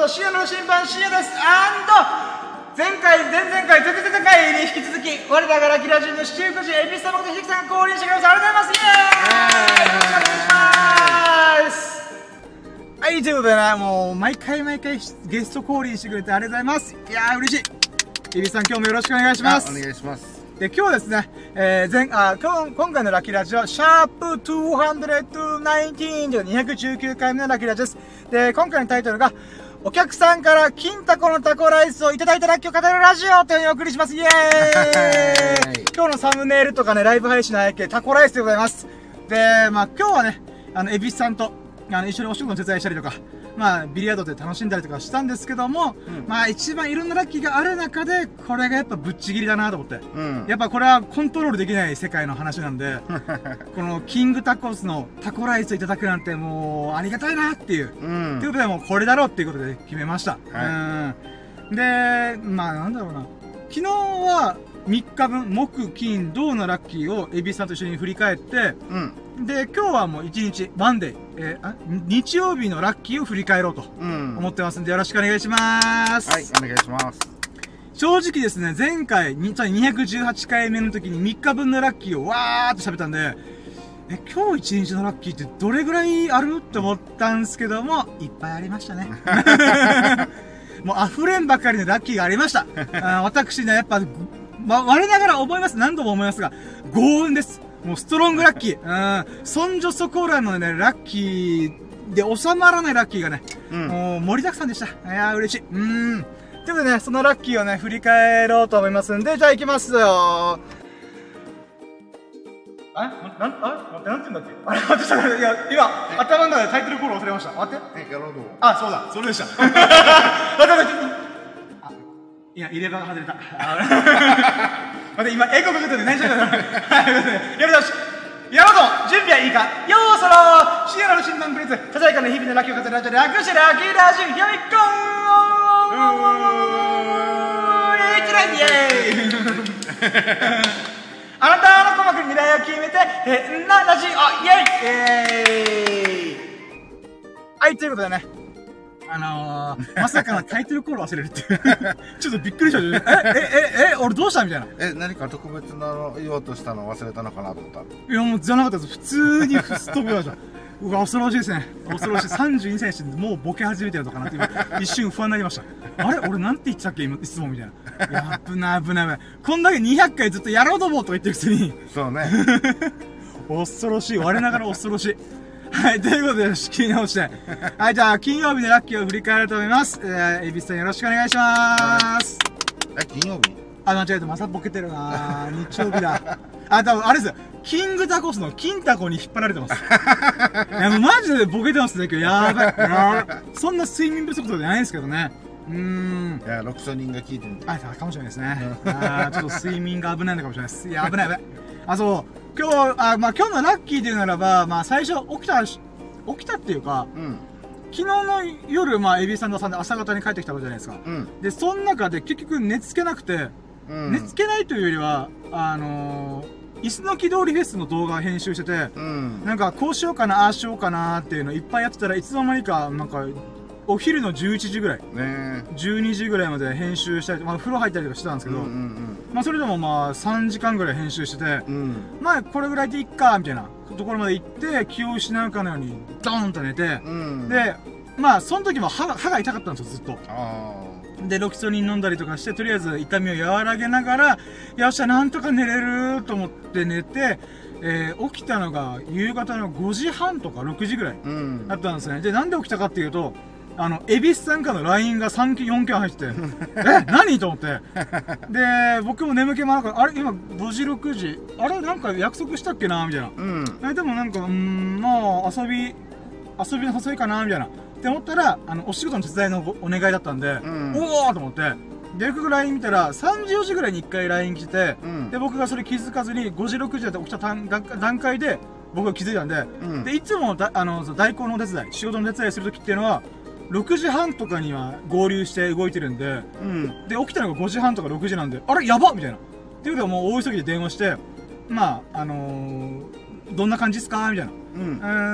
こと深夜の審判深夜ですアンド前回、前々回、前々前回に引き続き、我らがラキラジンの七福神、エビス様ことひきさんが降臨してくれました。ありがとうございますイエーイはい、ということでね、もう、毎回毎回ゲスト降臨してくれてありがとうございます。いやー、嬉しい。エビさん、今日もよろしくお願いします。お願いします。で、今日ですね、えー、前、あ、今日、今回のラッキーラジオは、シャープ219という219回目のラッキーラジオです。で、今回のタイトルが、お客さんから金タコのタコライスをいただいたラッキーを語るラジオというのをお送りします。イエーイ 今日のサムネイルとかね、ライブ配信の背景、タコライスでございます。で、まあ今日はね、あの、エビスさんと、あの、一緒にお仕事の手伝いしたりとか、まあ、ビリヤードで楽しんだりとかしたんですけども、うんまあ一番いろんなラッキーがある中で、これがやっぱぶっちぎりだなと思って。うん。やっぱこれはコントロールできない世界の話なんで、このキングタコスのタコライスいただくなんてもうありがたいなっていう。うんということでもうこれだろうっていうことで決めました。はうん。で、まあなんだろうな。昨日は3日分、木、金、銅のラッキーをエビさんと一緒に振り返って、うん。で、今日はもう1日、ワンデー、えーあ、日曜日のラッキーを振り返ろうとうん。思ってますんでよろしくお願いします。はい、お願いします。正直ですね、前回、につまり218回目の時に3日分のラッキーをわーっと喋ったんで、え、今日1日のラッキーってどれぐらいあるって思ったんですけども、いっぱいありましたね。もう溢れんばかりのラッキーがありました。あー私ね、やっぱ、ま、我ながら思います。何度も思いますが、幸運です。もうストロングラッキー。うん。そんじょそこらのね、ラッキーで収まらないラッキーがね、うん。もう盛りだくさんでした。いやー嬉しい。うーん。ということでね、そのラッキーをね、振り返ろうと思いますんで、じゃあ行きますよあな、なん、あ待って、なんて言うんだっけ？あれ、待って、いや、今、頭の中でタイトルコール忘れました。待って。え、やろうどう？あ、そうだ、それでした。待って、待って、いや、入れ歯が外れた。待って、今、エコかけてて何しゃべるのはい、やり直し。やろ準備はいいか？ようそろ深夜の診断プリンス。ささやかな日々のラッキーを語るラジオ略してラッキーラジオ。よいこーイエイイエイ。あなたの鼓膜に未来を決めて変なラジオ。イエイ。イエイ。はい、ということでね。あのー、まさかのタイトルコール忘れるっていう。ちょっとびっくりした。え、え、え、え、俺どうしたみたいな。いえ、何か特別なの言おうとしたの忘れたのかなと思った。や、もうじゃなかったです。普通にふすっ飛びました。うわ、恐ろしいですね。恐ろしい。32歳にして、もうボケ始めてるのかなっていう、一瞬不安になりました。あれ？俺なんて言ってたっけ？今、いつもみたいな。いや、危ない危ない危ない。こんだけ200回ずっとやろうと思うとか言ってるくせに、そうね。恐ろしい。我ながら恐ろしい。はい、ということで、仕切り直して。はい、じゃあ、金曜日のラッキーを振り返ると思います。えー、エビスさんよろしくお願いします。え、金曜日？あ、間違えた。またボケてるな日曜日だ。あ、多分あれですよ。キングタコスの金タコに引っ張られてます。いや、もうマジでボケてますね、今日。やばい。やばいそんな睡眠不足とかじゃないんですけどね。うーん。いや、ロキソニンが効いてみて。あ、かもしれないですね。あーちょっと睡眠が危ないのかもしれないです。いや、危ない危ない。あ、そう。今日、あ、まあ今日のラッキーで言うならば、まあ最初起きたし、起きたっていうか、うん。昨日の夜、まあエビさんとさんで朝方に帰ってきたわけじゃないですか。うん。で、その中で結局寝つけなくて、うん。寝つけないというよりは、あのー、椅子の木通りフェスの動画を編集してて、うん。なんかこうしようかな、ああしようかなっていうのいっぱいやってたらいつの間にか、なんか、お昼の11時ぐらい、ね12時ぐらいまで編集したり、まあ風呂入ったりとかしてたんですえ。けど、うんうんまあそれでもまあ3時間ぐらい編集してて、うん。うん。まあこれぐらいでいっか、みたいなところまで行って、気を失うかのようにドーンと寝て、うん。、で、まあその時も歯が歯が痛かったんですよ、ずっと。あで、ロキソニン飲んだりとかして、とりあえず痛みを和らげながら、よっしゃ、なんとか寝れると思って寝て、えー起きたのが夕方の5時半とか6時ぐらいだ。ったんですね。で、なんで起きたかっていうと、あの、エビスさんからの LINE が3件、4件入ってて、え、何と思って。で、僕も眠気もなかった。あれ今5時、6時。あれなんか約束したっけなみたいな。うん。え、でもなんか、うーん、まあ、遊び、遊びの誘いかなみたいな。って思ったら、あの、お仕事の手伝いのおお願いだったんで、んおおと思って、で、よく LINE 見たら、3時4時ぐらいに1回 LINE 来てて、うんで、僕がそれ気づかずに、5時6時だって起きた段階で、僕が気づいたんで、うんで、いつもだ、あの、代行のお手伝い、仕事の手伝いするときっていうのは、6時半とかには合流して動いてるんで、うん。で、起きたのが5時半とか6時なんで、あれ？やばっみたいな。っていうことはもう大急ぎで電話して、まあ、あのーどんな感じっすか？みたいな。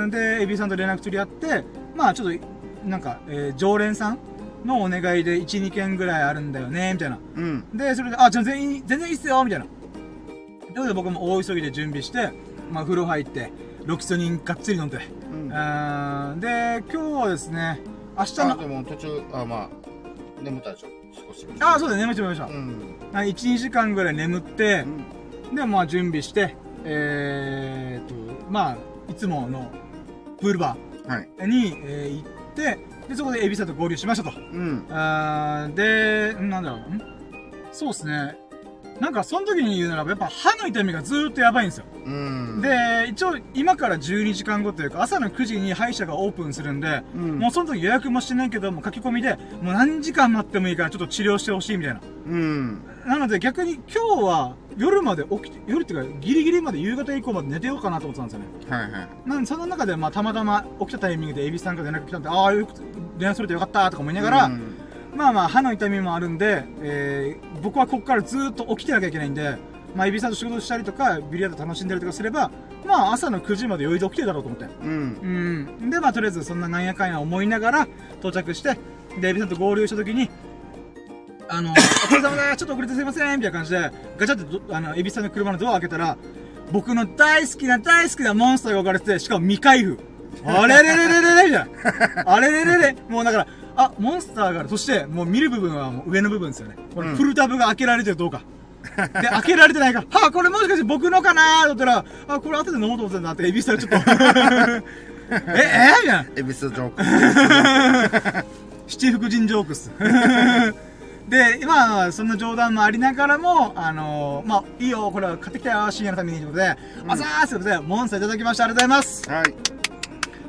うん。で、エビさんと連絡取り合って、まあちょっと、なんか、えー常連さんのお願いで1、2件ぐらいあるんだよね、みたいな。うん。で、それで、あ、じゃあ全員、全然いいっすよ、みたいな。ということで僕も大急ぎで準備して、まあ風呂入って、ロキソニンがっつり飲んで。うん。で、今日はですね、明日あ、の、でも途中、あ、まあ、眠ったでしょ？少し。あ、そうだね、眠っちゃいましたう。ん。あ1、2時間ぐらい眠ってう、ん。で、まあ準備して、えーと、まあ、いつものプールバはい。ーに、えー行って、で、そこでエビさんと合流しましたと。うん。あーで、なんだろう、ん？そうですね。なんか、その時に言うならば、やっぱ歯の痛みがずーっとやばいんですよ。うん。、で、一応、今から12時間後というか、朝の9時に歯医者がオープンするんで、うん。もうその時予約もしてないけど、もう書き込みで、もう何時間待ってもいいからちょっと治療してほしいみたいな。うん。なので逆に今日は夜まで起きて、夜っていうかギリギリまで夕方以降まで寝てようかなと思ってたんですよね。はいはい。なんでその中でまあたまたま起きたタイミングでエビさんから連絡来たんで、ああ、よく連絡するとよかったとか思いながら、うんまあまあ歯の痛みもあるんで、えー、僕はここからずーっと起きてなきゃいけないんで、まあエビさんと仕事したりとか、ビリヤード楽しんでるとかすれば、まあ朝の9時まで余裕で起きてるだろうと思って。うん。うん。で、まあ、とりあえず、そんななんやかんや思いながら、到着して、で、エビさんと合流したときに、あの、お疲れ様だちょっと遅れてすいませんみたいな感じで、ガチャってど、あの、エビさんの車のドア開けたら、僕の大好きな大好きなモンスターが置かれてて、しかも未開封。あれれれれれれみたいな。あれれれれもうだから、あ、モンスターがある。そして、もう見る部分はもう上の部分ですよね。これ、うんフルタブが開けられてるどうか。で、開けられてないから、はあ、これもしかして僕のかなと思ったら、あ、これ後で飲もうと思ってたんだって、エビさんちょっと、え、えみたいな。エビスジョーク。七福神ジョークス。で、まあ、そんな冗談もありながらも、あのまあ、いいよ、これは買ってきたよ、深夜のためにということで、うんあざーすということで、モンスターいただきました、ありがとうございます。はい。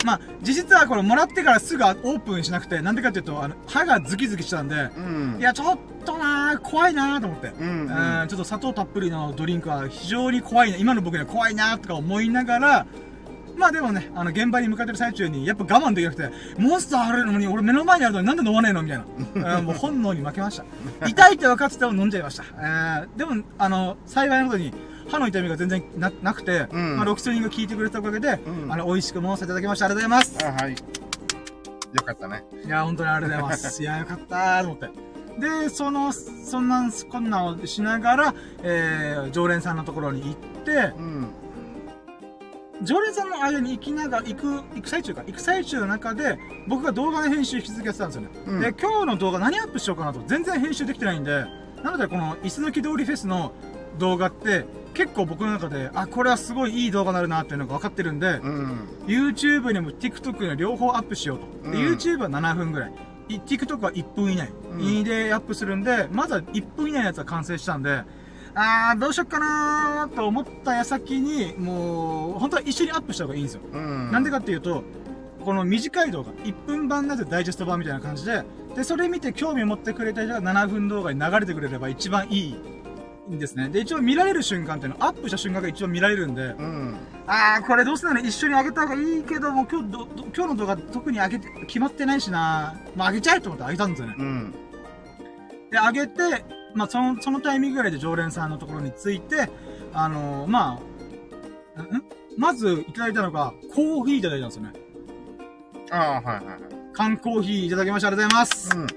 まあ、実質はこれもらってからすぐオープンしなくて、なんでかっていうと、あの、歯がズキズキしてたんで、うん。いや、ちょっとなー、怖いなーと思って。うんうんちょっと砂糖たっぷりのドリンクは非常に怖いな、今の僕には怖いなーとか思いながら、まあでもね、あの、現場に向かってる最中に、やっぱ我慢できなくて、モンスターあるのに俺目の前にあるのになんで飲まねえのみたいな。うんもう本能に負けました。痛いって分かってても飲んじゃいました。えーでも、あの、幸いなことに、歯の痛みが全然ななくて、うんまあ、ロキソニンが効いてくれたおかげで、うんあの、美味しくモンスターいただきました。ありがとうございます。あ、はい。よかったね。いや、本当にありがとうございます。いや、よかったーと思って。で、その、そんな、こんなをしながら、えー、常連さんのところに行って、うん。常連さんの間に行きながら、行く、行く最中か、行く最中の中で、僕が動画の編集引き続きやってたんですよね。うんで、今日の動画何アップしようかなと、全然編集できてないんで、なのでこの、椅子抜き通りフェスの動画って、結構僕の中で、あ、これはすごいいい動画になるなっていうのが分かってるんで、うん。YouTube にも TikTok にも両方アップしようと。でうん YouTube は7分ぐらい。い TikTok は1分以内。うんでアップするんで、まずは1分以内のやつは完成したんで、あー、どうしよっかなーと思った矢先に、もう、本当は一緒にアップした方がいいんですよ。うん。なんでかっていうと、この短い動画、1分版なぜダイジェスト版みたいな感じで、で、それ見て興味を持ってくれた人が7分動画に流れてくれれば一番いいんですね。で、一応見られる瞬間っていうのは、アップした瞬間が一応見られるんで、うん。あー、これどうせなら一緒にあげた方がいいけども、今日ど、ど今日の動画特にあげて、決まってないしなまああげちゃえと思ってあげたんですよね。うん。で、あげて、まあその、そのタイミングぐらいで常連さんのところに着いて、あのー、まあ、んん？まずいただいたのが、コーヒーいただいたんですよね。ああ、はいはいはい。缶コーヒーいただきました。ありがとうございます。うん。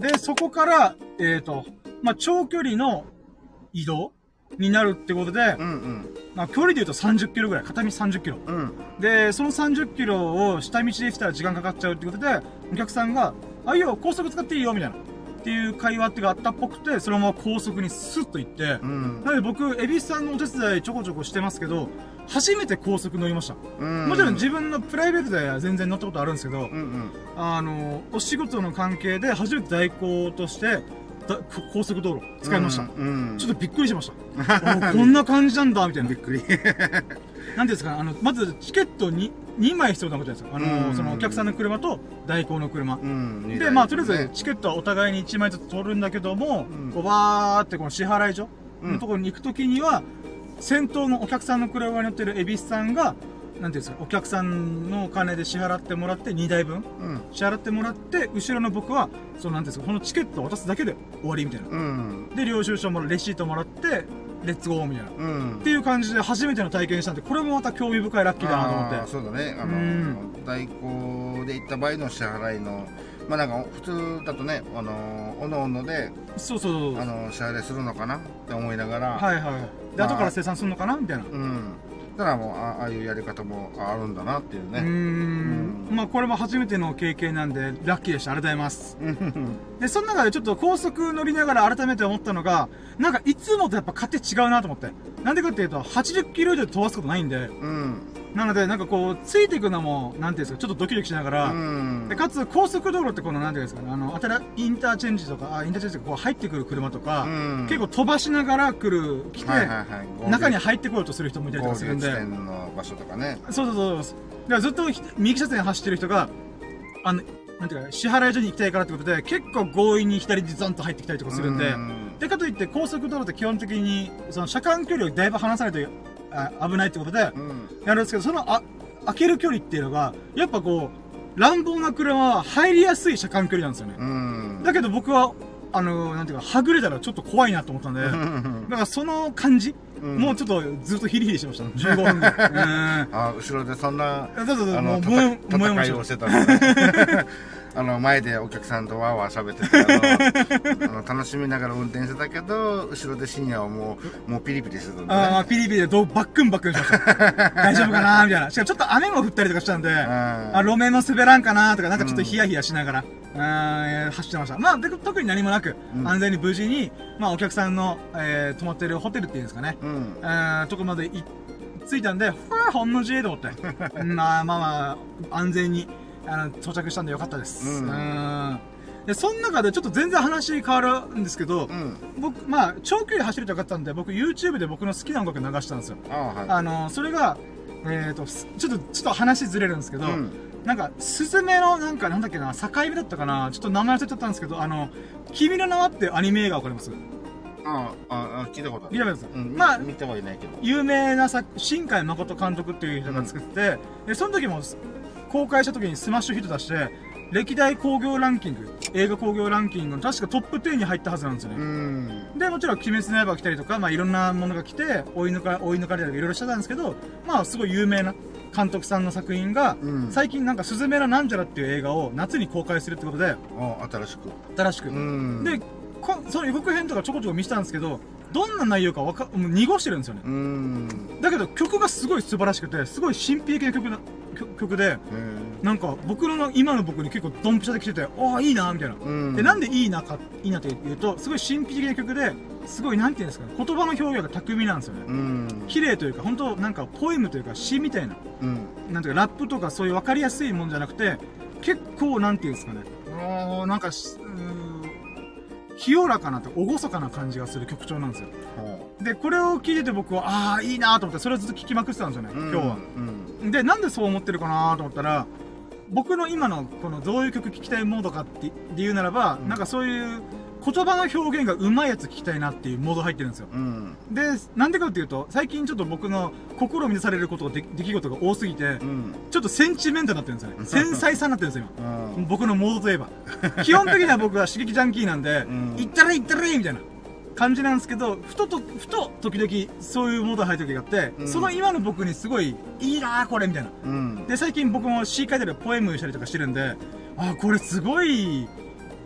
で、そこから、えっ、と、まあ長距離の移動になるってことで、うんうん。まあ距離で言うと30キロぐらい、片道30キロ。うん。で、その30キロを下道で来たら時間かかっちゃうってことで、お客さんが、あ、いいよ、高速使っていいよ、みたいな。っていう会話ってがあったっぽくて、そのまま高速にスッと行って、うん。なので僕、エビスさんのお手伝いちょこちょこしてますけど、初めて高速乗りました。うん。もちろん自分のプライベートでは全然乗ったことあるんですけど、うんうん。あの、お仕事の関係で初めて代行として、だ高速道路使いました。うん。ちょっとびっくりしました。あこんな感じなんだ、みたいなび。っくり。なんですかね、あの、まずチケットに2枚必要なことですよ。あの、うんそのお客さんの車と代行の車。うん。で、まあ、とりあえずチケットはお互いに1枚ずつ取るんだけども、うんこうバーってこの支払い所うんのところに行くときには、先頭のお客さんの車に乗ってる恵比寿さんが、なんていうんですか、お客さんのお金で支払ってもらって2台分うん。支払ってもらって、後ろの僕は、そのなんていうんですか、このチケットを渡すだけで終わりみたいな。うん。で、領収書もレシートもらって、レッツゴーみたいな。うん。っていう感じで初めての体験したんで、これもまた興味深いラッキーだなと思って。そうだね。あうんの、代行で行った場合の支払いのまあなんか普通だとねあのおのおのでそうそうそう。あの支払いするのかなって思いながらはいはい。で、まあ後から生産するのかなみたいな。うんだからもうあああいうやり方もあるんだなっていうねん。まあ、これも初めての経験なんで、ラッキーでした。ありがとうございます。う んで、その中でちょっと高速乗りながら改めて思ったのが、なんかいつもとやっぱ勝手違うなと思って。なんでかっていうと、80キロ以上で飛ばすことないんで、うんなので、なんかこう、ついていくのも、なんていうんですか、ちょっとドキドキしながら、うん。でかつ高速道路ってこの、なんていうんですかね、あの、あたら、インターチェンジとか、あ、インターチェンジとかこう入ってくる車とか、うん。結構飛ばしながら来る、来て、はいはいはい。中に入ってこようとする人もいたりと合かするんで、の場所とかね。そうそうそうそう。だからずっとひ右車線走ってる人が、あの、なんていうか、支払い所に行きたいからってことで、結構強引に左にザンと入ってきたりとかするんで、うん。で、かといって高速道路って基本的に、その車間距離をだいぶ離さないとあ危ないってことで、うんやるんですけど、そのあ、開ける距離っていうのが、やっぱこう、乱暴な車は入りやすい車間距離なんですよね。うんだけど僕は、あの、なんていうか、はぐれたらちょっと怖いなと思ったんで、だからその感じ、うんもうちょっとずっとヒリヒリしてました。15分ぐらい。うん。あ後ろでそんなそうそうそう、あのもう、戦いをしてたんだねあの前でお客さんとわーわー喋っててあの 楽しみながら運転してたけど後ろで深夜はもうもうピリピリしてたんああ、だねピリピリでどうバックンバックンしました。大丈夫かなみたいな。しかもちょっと雨も降ったりとかしたんで、あ、あ路面も滑らんかなとか、なんかちょっとヒヤヒヤしながら、うん、走ってました。まあ、で特に何もなく、うん。安全に無事に、まあ、お客さんの、えー泊まってるホテルっていうんですかね、うん。うん、とこまでい着いたんで、ほんの自衛と思って、うんまあまあまあ、安全に、あの、到着したんでよかったです。うん。うん。で、その中でちょっと全然話変わるんですけど、うん。僕、まあ、長距離走るとよかったんで、僕 YouTube で僕の好きな音楽流したんですよ。ああはい。あの、それが、えっ、と、すちょっと、ちょっと話ずれるんですけど、うん。なんか、スズメの、なんか、なんだっけな、境目だったかな、ちょっと名前忘れちゃったんですけど、あの、君の名はってアニメ映画わかります？あああ聞いたことある。見たことあります、うんまあ、見てはいないけど。有名な作、新海誠監督っていう人が作ってて、で、その時も、公開した時にスマッシュヒット出して、歴代興行ランキング、映画興行ランキングの確かトップ10に入ったはずなんですよね。うんで、もちろん、鬼滅の刃が来たりとか、まあ、いろんなものが来て、追い抜か、追い抜かれたりとかいろいろしてたんですけど、まあ、すごい有名な監督さんの作品が、うん最近なんか、スズメラなんちゃらっていう映画を夏に公開するってことで、あ新しく新しく。うんで、こその予告編とかちょこちょこ見せたんですけど、どんな内容かわか、もう濁してるんですよね。うんだけど曲がすごい素晴らしくて、すごい神秘的な曲な、曲曲で、へなんか僕の今の僕に結構ドンピシャで来てて、ああ、いいなみたいな。えうん。で、なんでいいなか、いいなって言うと、すごい神秘的な曲で、すごいなんていうんですかね、言葉の表現が巧みなんですよね。うん。綺麗というか、本当なんかポエムというか詩みたいな、うん。なんていうかラップとかそういう分かりやすいもんじゃなくて、結構なんていうんですかね、あーなんか清らかなと、厳かな感じがする曲調なんですよ。ほで、これを聞いてて僕は、ああ、いいなと思って、それをずっと聞きまくってたんですよね、う今日は。うんで、なんでそう思ってるかなと思ったら、僕の今の、このどういう曲聴きたいモードかって言うならば、うんなんかそういう言葉の表現が上手いやつ聞きたいなっていうモード入ってるんですよ。うんで、なんでかっていうと、最近ちょっと僕の心を満たされることがで、出来事が多すぎて、うんちょっとセンチメンタルになってるんですよね。繊細さになってるんですよ、うん今。僕のモードといえば。基本的には僕は刺激ジャンキーなんで、うん行ったれ行ったれみたいな感じなんですけど、ふとと、ふと時々そういうモードに入る時があって、うん。その今の僕にすごい、いいなーこれみたいな。うん。で、最近僕も詩書いたりポエムしたりとかしてるんで、あーこれすごい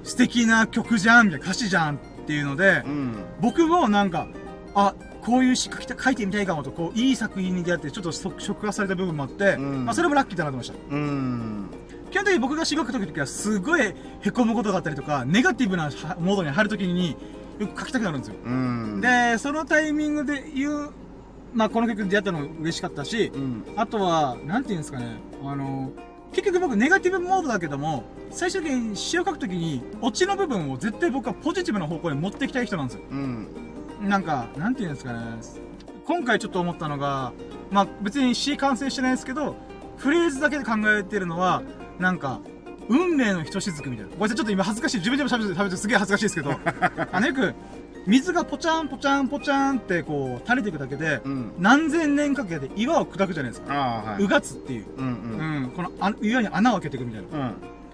素敵な曲じゃんみたいな歌詞じゃんっていうので、うん。僕もなんか、あ、こういう詩書きた書いてみたいかもと、こう、いい作品に出会って、ちょっと触触発された部分もあって、うん。まあ、それもラッキーだなと思いました。うん。基本的に僕が詩書く時は、すごい凹むことがあったりとか、ネガティブなはモードに入る時に、よく書きたくなるんですよ。うん。で、そのタイミングで言う、まあ、この曲に出会ったの嬉しかったし、うん。あとは、なんていうんですかね、あの、結局僕ネガティブモードだけども、最終的に詩を書くときに、オチの部分を絶対僕はポジティブな方向に持っていきたい人なんですよ。うん。なんか、なんていうんですかね、今回ちょっと思ったのが、まあ別に詩完成してないですけど、フレーズだけで考えてるのは、なんか、運命のひとしずくみたいな。ごめんなさい、ちょっと今恥ずかしい。自分でも喋って喋ってすげえ恥ずかしいですけど、あのよく、水がポチャンポチャンポチャンってこう垂れていくだけで、うん何千年かけて岩を砕くじゃないですか。はいうがつっていう。うんうんうん、このあ岩に穴を開けていくみたいな。うん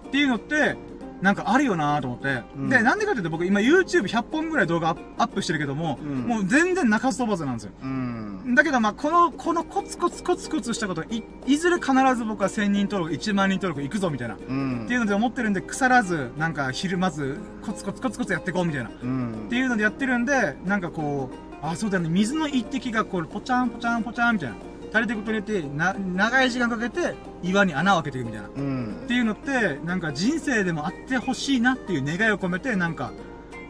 っていうのって、なんかあるよなと思って。うんで、なんでかっていうと僕今 YouTube100 本ぐらい動画アップアップしてるけども、うんもう全然泣かず飛ばずなんですよ。うんだけど、まあ、この、このコツコツコツコツしたこと、い、いずれ必ず僕は1000人登録、1万人登録行くぞ、みたいな。うんっていうので思ってるんで、腐らず、なんか、昼まず、コツコツコツコツやっていこう、みたいな。っうんていうのでやってるんで、なんかこう、あ、そうだよね、水の一滴がこう、ポチャンポチャンポチャンみたいな。垂れていくことによって、な、長い時間かけて、岩に穴を開けていくみたいな。っうんていうのって、なんか人生でもあってほしいなっていう願いを込めて、なんか、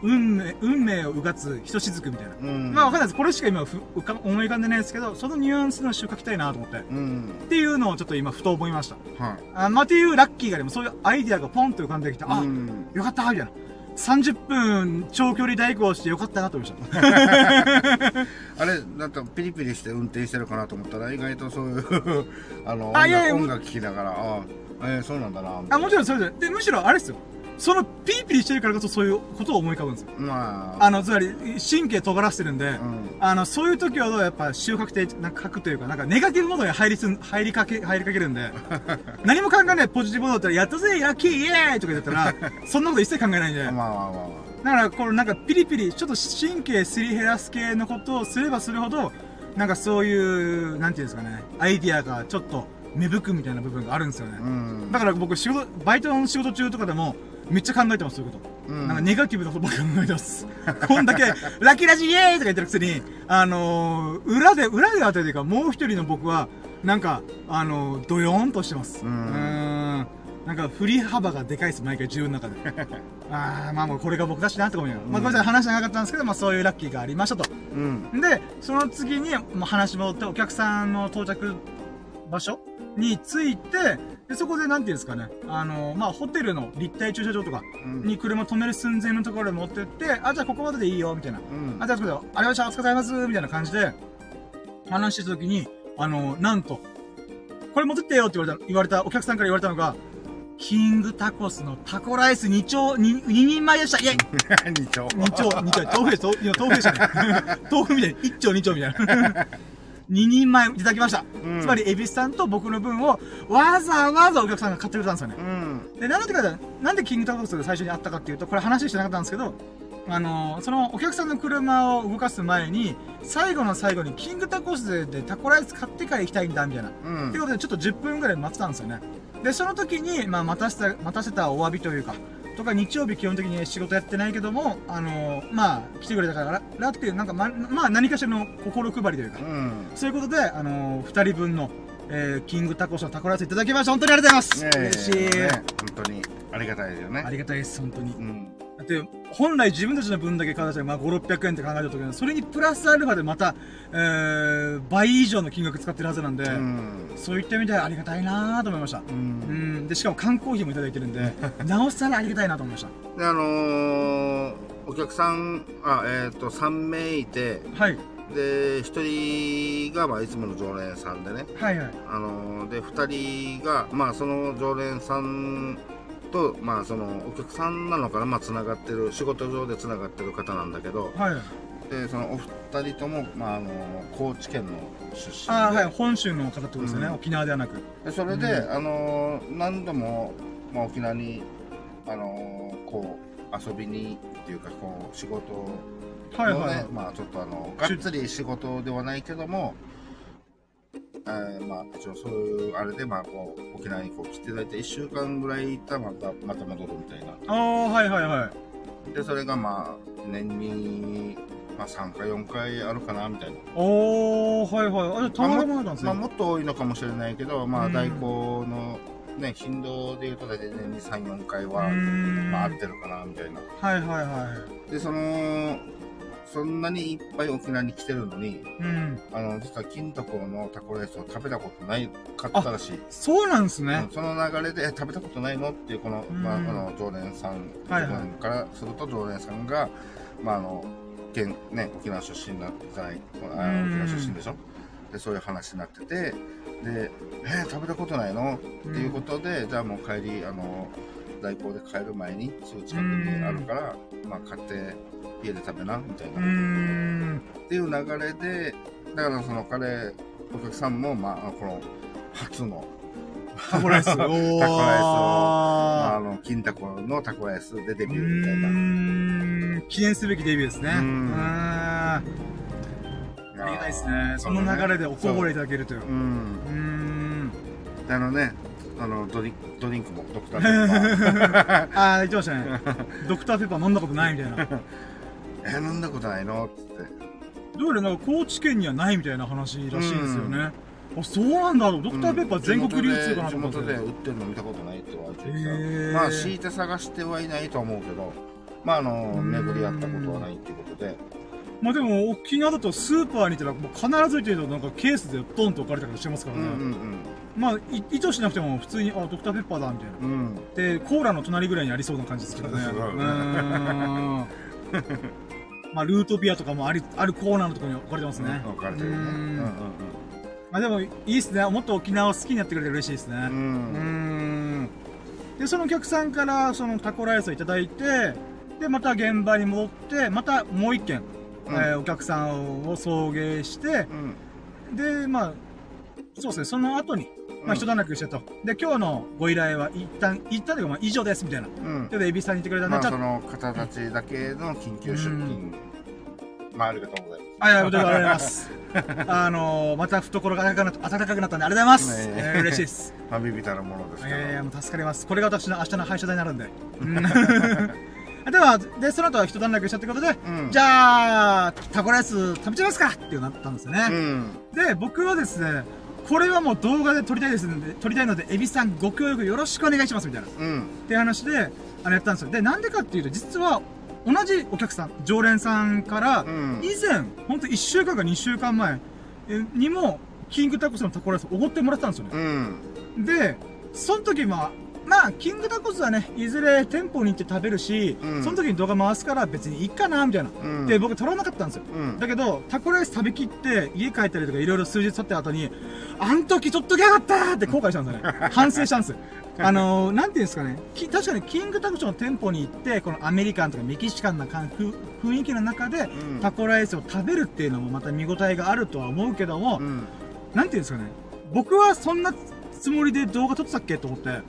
運命、運命をうがつ、ひとしずくみたいな。うんまあわかんないです。これしか今ふ浮か思い浮かんでないですけど、そのニュアンスの詩を書きたいなと思って。っうんていうのをちょっと今ふと思いました。はいあまあ、っていうラッキーがありもそういうアイディアがポンと浮かんできて、あ、うんよかったみたいな。30分長距離代行してよかったなと思いました。あれだってピリピリして運転してるかなと思ったら意外とそういうあの音楽音楽聴きながらあえー、そうなんだなあ、もちろんそれで。で、むしろあれですよ。そのピリピリしてるからこそそういうことを思い浮かぶんですよ。まああの、つまり、神経尖らせてるんで、うんあの、そういう時ほどやっぱ収穫って、なんか書くというか、なんかネガティブモードに入りすん、入りかけ、入りかけるんで、何も考えないポジティブモードだったら、やったぜラッキーイエーイとか言ったら、そんなこと一切考えないんで。まあまあまあまだから、このなんかピリピリ、ちょっと神経すり減らす系のことをすればするほど、なんかそういう、なんていうんですかね、アイディアがちょっと芽吹くみたいな部分があるんですよね。あうんだから僕仕事、バイトの仕事中とかでも、めっちゃ考えてます、そういうこと。うんなんかネガティブなことばっか考えてます。こんだけ、ラッキーラジイエーイとか言ってるくせに、あのー、裏で、裏であたりというか、もう一人の僕は、なんか、あのー、ドヨーンとしてます。うん。なんか、振り幅がでかいです、毎回自分の中で。あー、まあもうこれが僕だしなって思いながら。まあごめんなさい、話長かったんですけど、まあそういうラッキーがありましたと。うんで、その次に、まあ、話戻って、お客さんの到着場所に着いて、で、そこで、なんていうんですかね、あの、まあ、ホテルの立体駐車場とかうん。に車止める寸前のところに持ってって、あ、じゃあここまででいいよ、みたいな。うん。あ、じゃあ、そこで、ありがとうございました、お疲れ様です、みたいな感じで、話してた時に、あの、なんと、これ持ってってよって言われた、言われた、お客さんから言われたのが、キングタコスのタコライス2丁、2, 2人前でした。イェイ。二丁。2丁、2丁、豆腐です、今豆腐でしたね。豆腐みたいに、1丁2丁みたいな。2人前いただきました。うんつまり、エビスさんと僕の分を、わざわざお客さんが買ってくれたんですよね。うんで、なんでかなんでキングタコスが最初にあったかっていうと、これ話してなかったんですけど、あのーそのお客さんの車を動かす前に、最後の最後にキングタコスでタコライス買ってから行きたいんだ、みたいな。うんってことで、ちょっと10分ぐらい待ってたんですよね。で、その時に、まあ、待たせた、待たせたお詫びというか、とか、日曜日基本的に仕事やってないけども、あのーまあ、来てくれたから、らっていう、なんか、ま、まあ、何かしらの心配りというか、うんそういうことで、あのー二人分の、えー、キングタコスのタコライスいただきました。本当にありがとうございます。嬉しい、ね本当にありがたいですよねありがたいです、本当に。うんだって、本来自分たちの分だけ買うとまあ、5、600円って考えたときに、それにプラスアルファでまた、えー、倍以上の金額使ってるはずなんで、うんそういった意味ではありがたいなと思いました。ううんん。で、しかも缶コーヒーもいただいてるんで、なおさらありがたいなと思いましであのーお客さんあえっ、と3名いてた。はい。で1人が、まあ、いつもの常連さんでねはいはい。あのーで2人がまあその常連さんとまあそのお客さんなのかなまあつながってる仕事上でつながってる方なんだけどはい。でそのお二人ともまああの高知県の出身でああ、はい。本州の方ってことですよね。うん沖縄ではなく。でそれで、うんあのー何度も、まあ、沖縄に、あのーこう遊びにっていうかこう仕事のね、はいはい。まあちょっとあのがっつり仕事ではないけども、えーまあ一応そういうあれでまあこう沖縄にこう来ていただいて1週間ぐらい行ったらまたまた戻るみたいなああ、はいはいはい。でそれがまあ年に、まあ、3回4回あるかなみたいなおー、はいはい。あ、じゃあたまたまなんですね。まあ、もっと多いのかもしれないけど、まあ、うん代行の、ね、頻度でいうと大体年に3、4回うは。まあ、合はいってるかな、みたいな。はいはい。で、その、そんなにいっぱい沖縄に来てるのに、うん。あの、実は金とこのタコライスを食べたことないかったらしい。そうなんですね。うん。その流れで、え食べたことないのっていう、この、うん。まあ、あの、常連さん、はいはい。からすると常連さんが、まあ、あの、県、ね、沖縄出身なんじゃない、あうん。沖縄出身でしょ？で、そういう話になってて、で、えー食べたことないの？っていうことで、じゃあもう帰り、あの、代行で帰る前に、すぐ近くにあるから、まあ買って家で食べな、みたいうな。っていう流れで、だからその彼、お客さんも、まあ、この、初の、タコライス。タコライスを、まあ、あの、金タコのタコライスでデビューみたいな。うーん記念すべきデビューですね。ありがたいですね。その流れでおこぼれいただけるという。う。うんあのね、あの、ドリドリンクもドクターペッパー。ああ、言ってましたね。ドクターペッパー飲んだことないみたいな。え、飲んだことないの？つって。どうやらなんか高知県にはないみたいな話らしいですよね。あ、そうなんだ。ドクターペッパー全国流通かなと地思って。元で売ってるの見たことないって言われてへーさ。まあ、敷いて探してはいないと思うけど、まあ、あの、巡り合ったことはないっていうことで。まあでも、沖縄だとスーパーに行ったら、もう必ず言うとなんかケースでドンと置かれたりしてますからね。うんうんまあ、い意図しなくても普通に、あ、ドクターペッパーだ、みたいな。うん。うん。で、コーラの隣ぐらいにありそうな感じですけどね。そうそううーん。まあ、ルートビアとかもあり、あるコーナーのところに置かれてますね。分かれてるね。ううんんうんまあでも、いいっすね。もっと沖縄を好きになってくれて嬉しいですね。うん。で、そのお客さんから、そのタコライスをいただいて、で、また現場に戻って、またもう一軒、うんえーお客さんを送迎して、うん。で、まあ、そうですね、その後に、まあ、うん一段落してと。で、今日のご依頼は一旦、一旦というか、まあ、以上です、みたいな。うん。で、エビさんに言ってくれたんで、まあ、その方たちだけの緊急出勤。まあ、ありがとうございます。あ、いや、ありがとうございます。あのー、また懐が暖かくなった、暖かくなったんで、ありがとうございます。ねえー嬉しいです。まあ、ビビたるものですけど。いやいや、もう助かります。これが私の明日の配車代になるんで。うんでは、で、その後は一段落したってことで、うん。じゃあ、タコライス食べちゃいますかっていうなったんですよね。うん。で、僕はですね、これはもう動画で撮りたいですので、撮りたいので、エビさんご協力よろしくお願いしますみたいな。っうん。ていう話で、あの、やったんですよ。で、なんでかっていうと、実は、同じお客さん、常連さんから、うん。以前、ほんと1週間か2週間前えにも、キングタコスのタコライスをおごってもらってたんですよね。うん。で、その時まあ、まあ、キングタコスはね、いずれ店舗に行って食べるし、うんその時に動画回すから別にいいかな、みたいな。うん。で、僕撮らなかったんですよ。うん。だけど、タコライス食べきって、家帰ったりとかいろいろ数日経った後に、あん時撮っときゃよかったーって後悔したんですよね。反省したんですよ。あのー、なんていうんですかね。き確かにキングタコスの店舗に行って、このアメリカンとかメキシカンな雰囲気の中で、うんタコライスを食べるっていうのもまた見応えがあるとは思うけども、うん。なんていうんですかね。僕はそんなつもりで動画撮ってたっけと思って。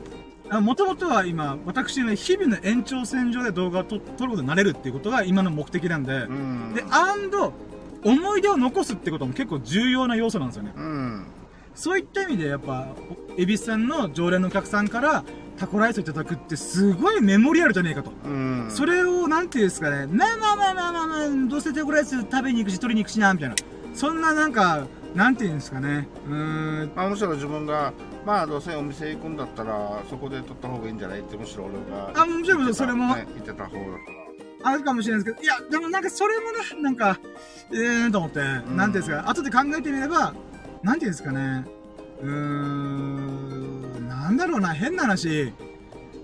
もともとは今、私の日々の延長線上で動画を撮撮ることになれるっていうことが今の目的なんで、うん。で、アンド、思い出を残すってことも結構重要な要素なんですよね。うん。そういった意味でやっぱ、エビスさんの常連のお客さんからタコライスをいただくってすごいメモリアルじゃねえかと。うん。それを、なんていうんですかね、まあまあまあまあまあまあ、どうせタコライス食べに行くし取りに行くしな、みたいな。そんななんか、なんていうんですかね。うーん、まあ、むしろ自分が、まあ、どうせお店行くんだったら、そこで取った方がいいんじゃないって、むしろ俺が。あもちろんそれもね言ってた方だから。あるかもしれないですけど、いや、でもなんかそれもね、なんか、ええーと思って、なんていうんですか、後で考えてみれば、なんていうんですかね、うーん、なんだろうな、変な話。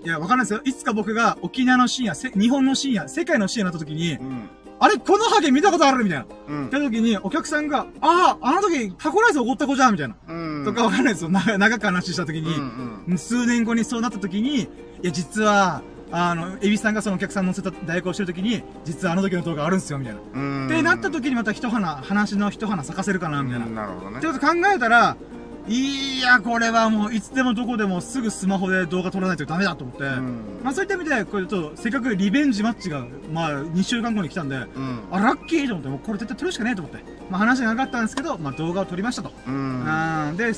いや、わかんないですよ。いつか僕が沖縄の深夜、せ日本の深夜、世界の深夜になった時にう、ん。あれ、このハゲ見たことあるみたいな。うんって時に、お客さんが、ああ、あの時、タコライスおごった子じゃんみたいな。うん。とかわかんないですよ。長長く話した時に、うんうん。数年後にそうなった時に、いや、実は、あの、エビさんがそのお客さん乗せた代行してる時に、実はあの時の動画あるんですよ、みたいな。うん。ってなった時にまた一花、話の一花咲かせるかな、みたいな。うんなるほどねって。こと考えたら、いや、これはもういつでもどこでもすぐスマホで動画撮らないとダメだと思って、うん。まあそういった意味で、これとせっかくリベンジマッチが、まあ2週間後に来たんで、うん。あ、ラッキーと思って、もうこれ絶対撮るしかねえと思って、まあ話がなかったんですけど、まあ動画を撮りましたと。うん。で、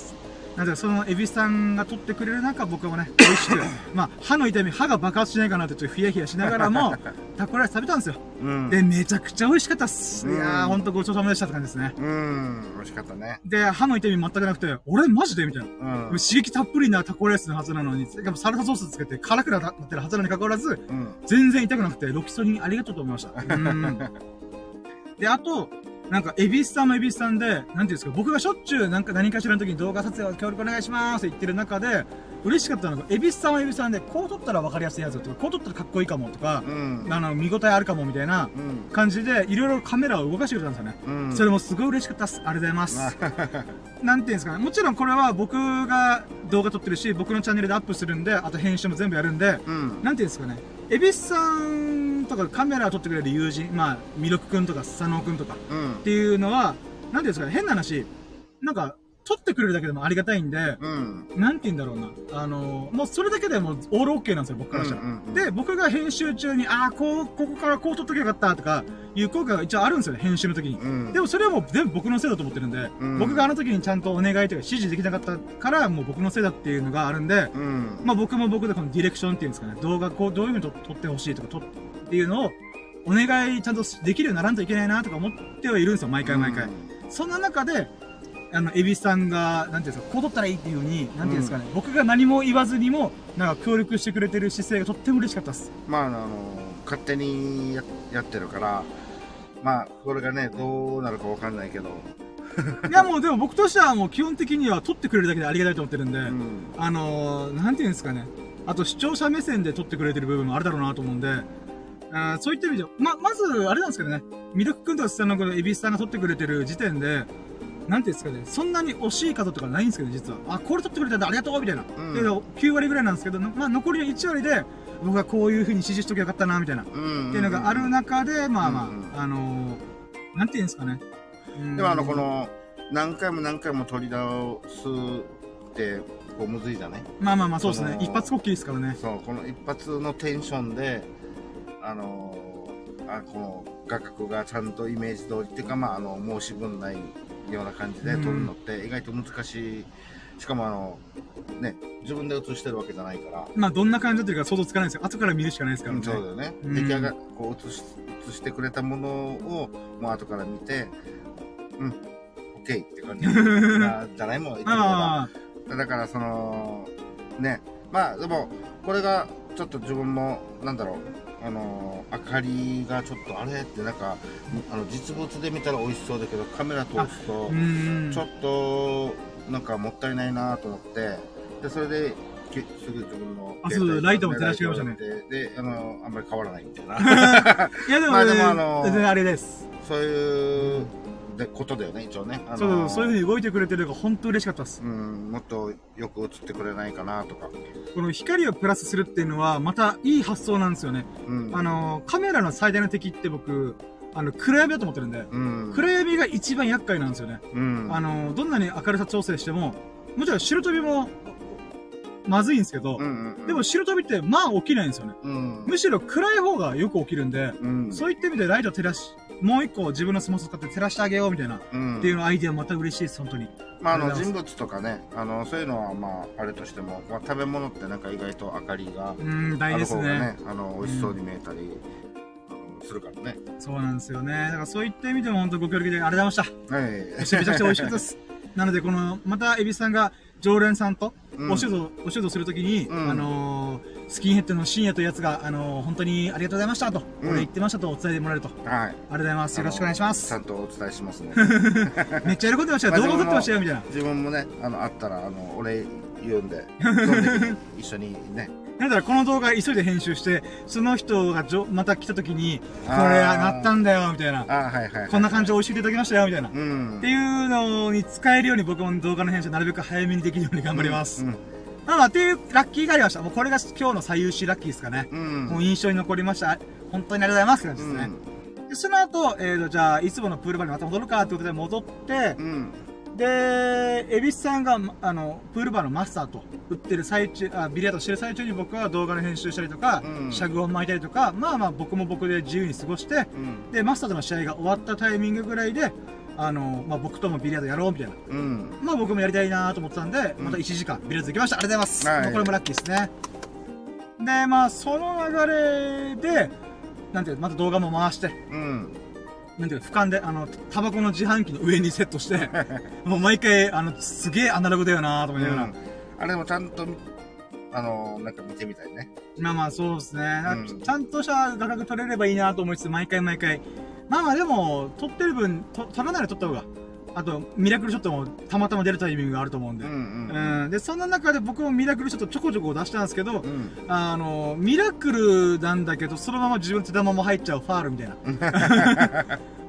なんていうかそのエビさんが撮ってくれる中、僕もね、美味しく、まあ歯の痛み、歯が爆発しないかなってちょっとヒヤヒヤしながらも、タコライス食べたんですよ。うん。で、めちゃくちゃ美味しかったっす。いうんやー、ほんとごちそうさまでしたって感じですね。うん。美味しかったね。で、歯の痛み全くなくて、俺マジで？みたいな。うん。刺激たっぷりなタコライスのはずなのに、しかもサルサソースつけて辛くなってるはずなのに関わらず、うん。全然痛くなくて、ロキソニンありがとうと思いました。うん。で、あと、なんか、エビスさんもエビスさんで、なんていうんですか、僕がしょっちゅうなんか何かしらの時に動画撮影を協力お願いしますって言ってる中で、嬉しかったのが、エビスさんはエビスさんで、こう撮ったら分かりやすいやつとか、こう撮ったらかっこいいかもとか、うん。あの、見応えあるかもみたいなうん。感じで、いろいろカメラを動かしてくれたんですよね。うん。それもすごい嬉しかったっす。ありがとうございます。なんていうんですかね。もちろんこれは僕が動画撮ってるし、僕のチャンネルでアップするんで、あと編集も全部やるんで、うん。なんていうんですかね。エビスさんとかカメラを撮ってくれる友人、まあ、ミルクくんとか佐野くんとかっうん。ていうのは、なんていうんですかね。変な話。なんか、撮ってくれるだけでもありがたいんで、うん。なんて言うんだろうな。あの、もうそれだけでもうオールオッケーなんですよ、僕からしたら。うんうんうんで、僕が編集中に、ああ、こう、ここからこう撮っとけばよかったとか、いう効果が一応あるんですよね、編集の時に。うん。でもそれはもう全部僕のせいだと思ってるんで、うん僕があの時にちゃんとお願いというか指示できなかったから、もう僕のせいだっていうのがあるんで、うん。まあ僕も僕でこのディレクションっていうんですかね、動画こう、どういう風に撮撮ってほしいとか、撮っていうのを、お願いちゃんとできるようにならんといけないなとか思ってはいるんですよ、毎回毎回。そんな中で、あの、エビさんが、なんていうんですか、こう撮ったらいいっていう風に、なんていうんですかね、僕が何も言わずにも、なんか協力してくれてる姿勢がとっても嬉しかったです。まあ、あの、勝手にややってるから、まあ、これがね、どうなるかわかんないけど、いやもうでも僕としてはもう基本的には撮ってくれるだけでありがたいと思ってるんで、うん。あのー、なんていうんですかね。あと視聴者目線で撮ってくれてる部分もあるだろうなと思うんで、あーそういった意味で、ま、まず、あれなんですけどね、ミルク君とかスタのこのエビスさんが撮ってくれてる時点で、なんていうんですかね、そんなに惜しい方とかないんですけど、実は。あ、これ撮ってくれたんだ、ありがとうみたいな。うんで9割ぐらいなんですけど、まあ、残りの1割で、僕がこういう風に指示しときゃよかったな、みたいな。っうん。ていうのがある中で、まあまあ、うんあのー、なんていうんですかね。うんでもあの、こ、の、何回も何回も取り直すって、こう、むずいじゃない？まあまあまあ、そうです。ね一発こっきりですからね。そう、この一発のテンションで、あのーあこの画角がちゃんとイメージ通りっていうか、まあ、あの、申し分ないような感じで撮るのって意外と難しい。しかもあの、ね、自分で映してるわけじゃないから、まあ、どんな感じだっていうか想像つかないですよ。後から見るしかないですからね。うんそうだよね。うん出来上がこう映し、映してくれたものを、もう後から見て、うん、オッケーって感じなじゃないもん、言っだからそのねまあでもこれがちょっと自分もなんだろうあの明かりがちょっとあれってなんかあの実物で見たら美味しそうだけどカメラ通すと。ちょっとなんかもったいないなと思ってでそれできすぐ自分のあそうライトも照らしてましたねであのあんまり変わらないみたいな いやでも、まあでもあのー全然あれです。そういうでことだよね一応ね、あのそうそう、そういう風に動いてくれてるのが本当嬉しかったです。うん、もっとよく映ってくれないかなとか、この光をプラスするっていうのは、またいい発想なんですよね。うん、あの、カメラの最大の敵って僕、あの、暗闇だと思ってるんで、うん、暗闇が一番厄介なんですよね。うん、あの、どんなに明るさ調整しても、もちろん白飛びも、まずいんですけど、でも白飛びってまあ起きないんですよね。うん、むしろ暗い方がよく起きるんで、うん、そういった意味でライト照らし、もう一個自分のスマホ使って照らしてあげようみたいな、うん、っていうのアイディアまた嬉しいです、本当に。まあ、あの人物とかね、あのそういうのはまああれとしても、まあ、食べ物ってなんか意外と明かりがうーん、あ大ですね。る方がね、あの美味しそうに見えたり、するからね。そうなんですよね。だからそういった意味でも本当ご協力でありがとうございました。はい。めちゃくちゃ美味しかったです。なので、この、また、エビさんが常連さんとうんお仕事、お仕事するときに、うんあのースキンヘッドの深夜というやつが、あのー本当にありがとうございましたと、うん俺言ってましたと伝えてもらえると。ありはい。がとうございます。よろしくお願いしますちゃ。んとお伝えしますので。めっちゃ喜んでましたよ。まあ動画撮ってましたよ、みたいな。自分もね、あの、あったら、あの、俺言う んで、一緒にね。なんだらこの動画急いで編集して、その人がじょまた来たときに、これなったんだよ、みたいな。あはいはいはい。こんな感じで美味しくいただきましたよ、みたいな。っうん。ていうのに使えるように僕も動画の編集なるべく早めにできるように頑張ります。うん。まあまあ、っていうラッキーがありました。もうこれが今日の最優秀ラッキーですかね。うん。もう印象に残りました。本当にありがとうございますって感じですね。でその後、えーと、じゃあ、いつものプールバーにまた戻るかってことで戻ってう、ん。で、エビスさんが、あの、プールバーのマスターと売ってる最中、あ、ビリヤードしてる最中に僕は動画の編集したりとか、うんシャグを巻いたりとか、まあまあ僕も僕で自由に過ごして、うん。で、マスターとの試合が終わったタイミングぐらいで、あの、まあ僕ともビリヤードやろうみたいな。うん。まあ僕もやりたいなと思ってたんで、うんまた1時間ビリヤード行きました。ありがとうございます。はいこれもラッキーですね。で、まあその流れで、なんていうのまた動画も回して、うん。なんていうか、俯瞰で、あの、タバコの自販機の上にセットして、もう毎回、あの、すげえアナログだよなと思いながら、うん。あれもちゃんと、あの、なんか見てみたいね。まあまあそうですね、うん。ちゃんとした画角撮れればいいなと思いつつ、毎回毎回、まあまあでも、撮ってる分、と撮らないで撮った方が、あと、ミラクルショットもたまたま出るタイミングがあると思うんで、うんうん、で、そんな中で僕もミラクルショットちょこちょこ出したんですけど、うん。あの、ミラクルなんだけど、そのまま自分手玉も入っちゃうファールみたいな。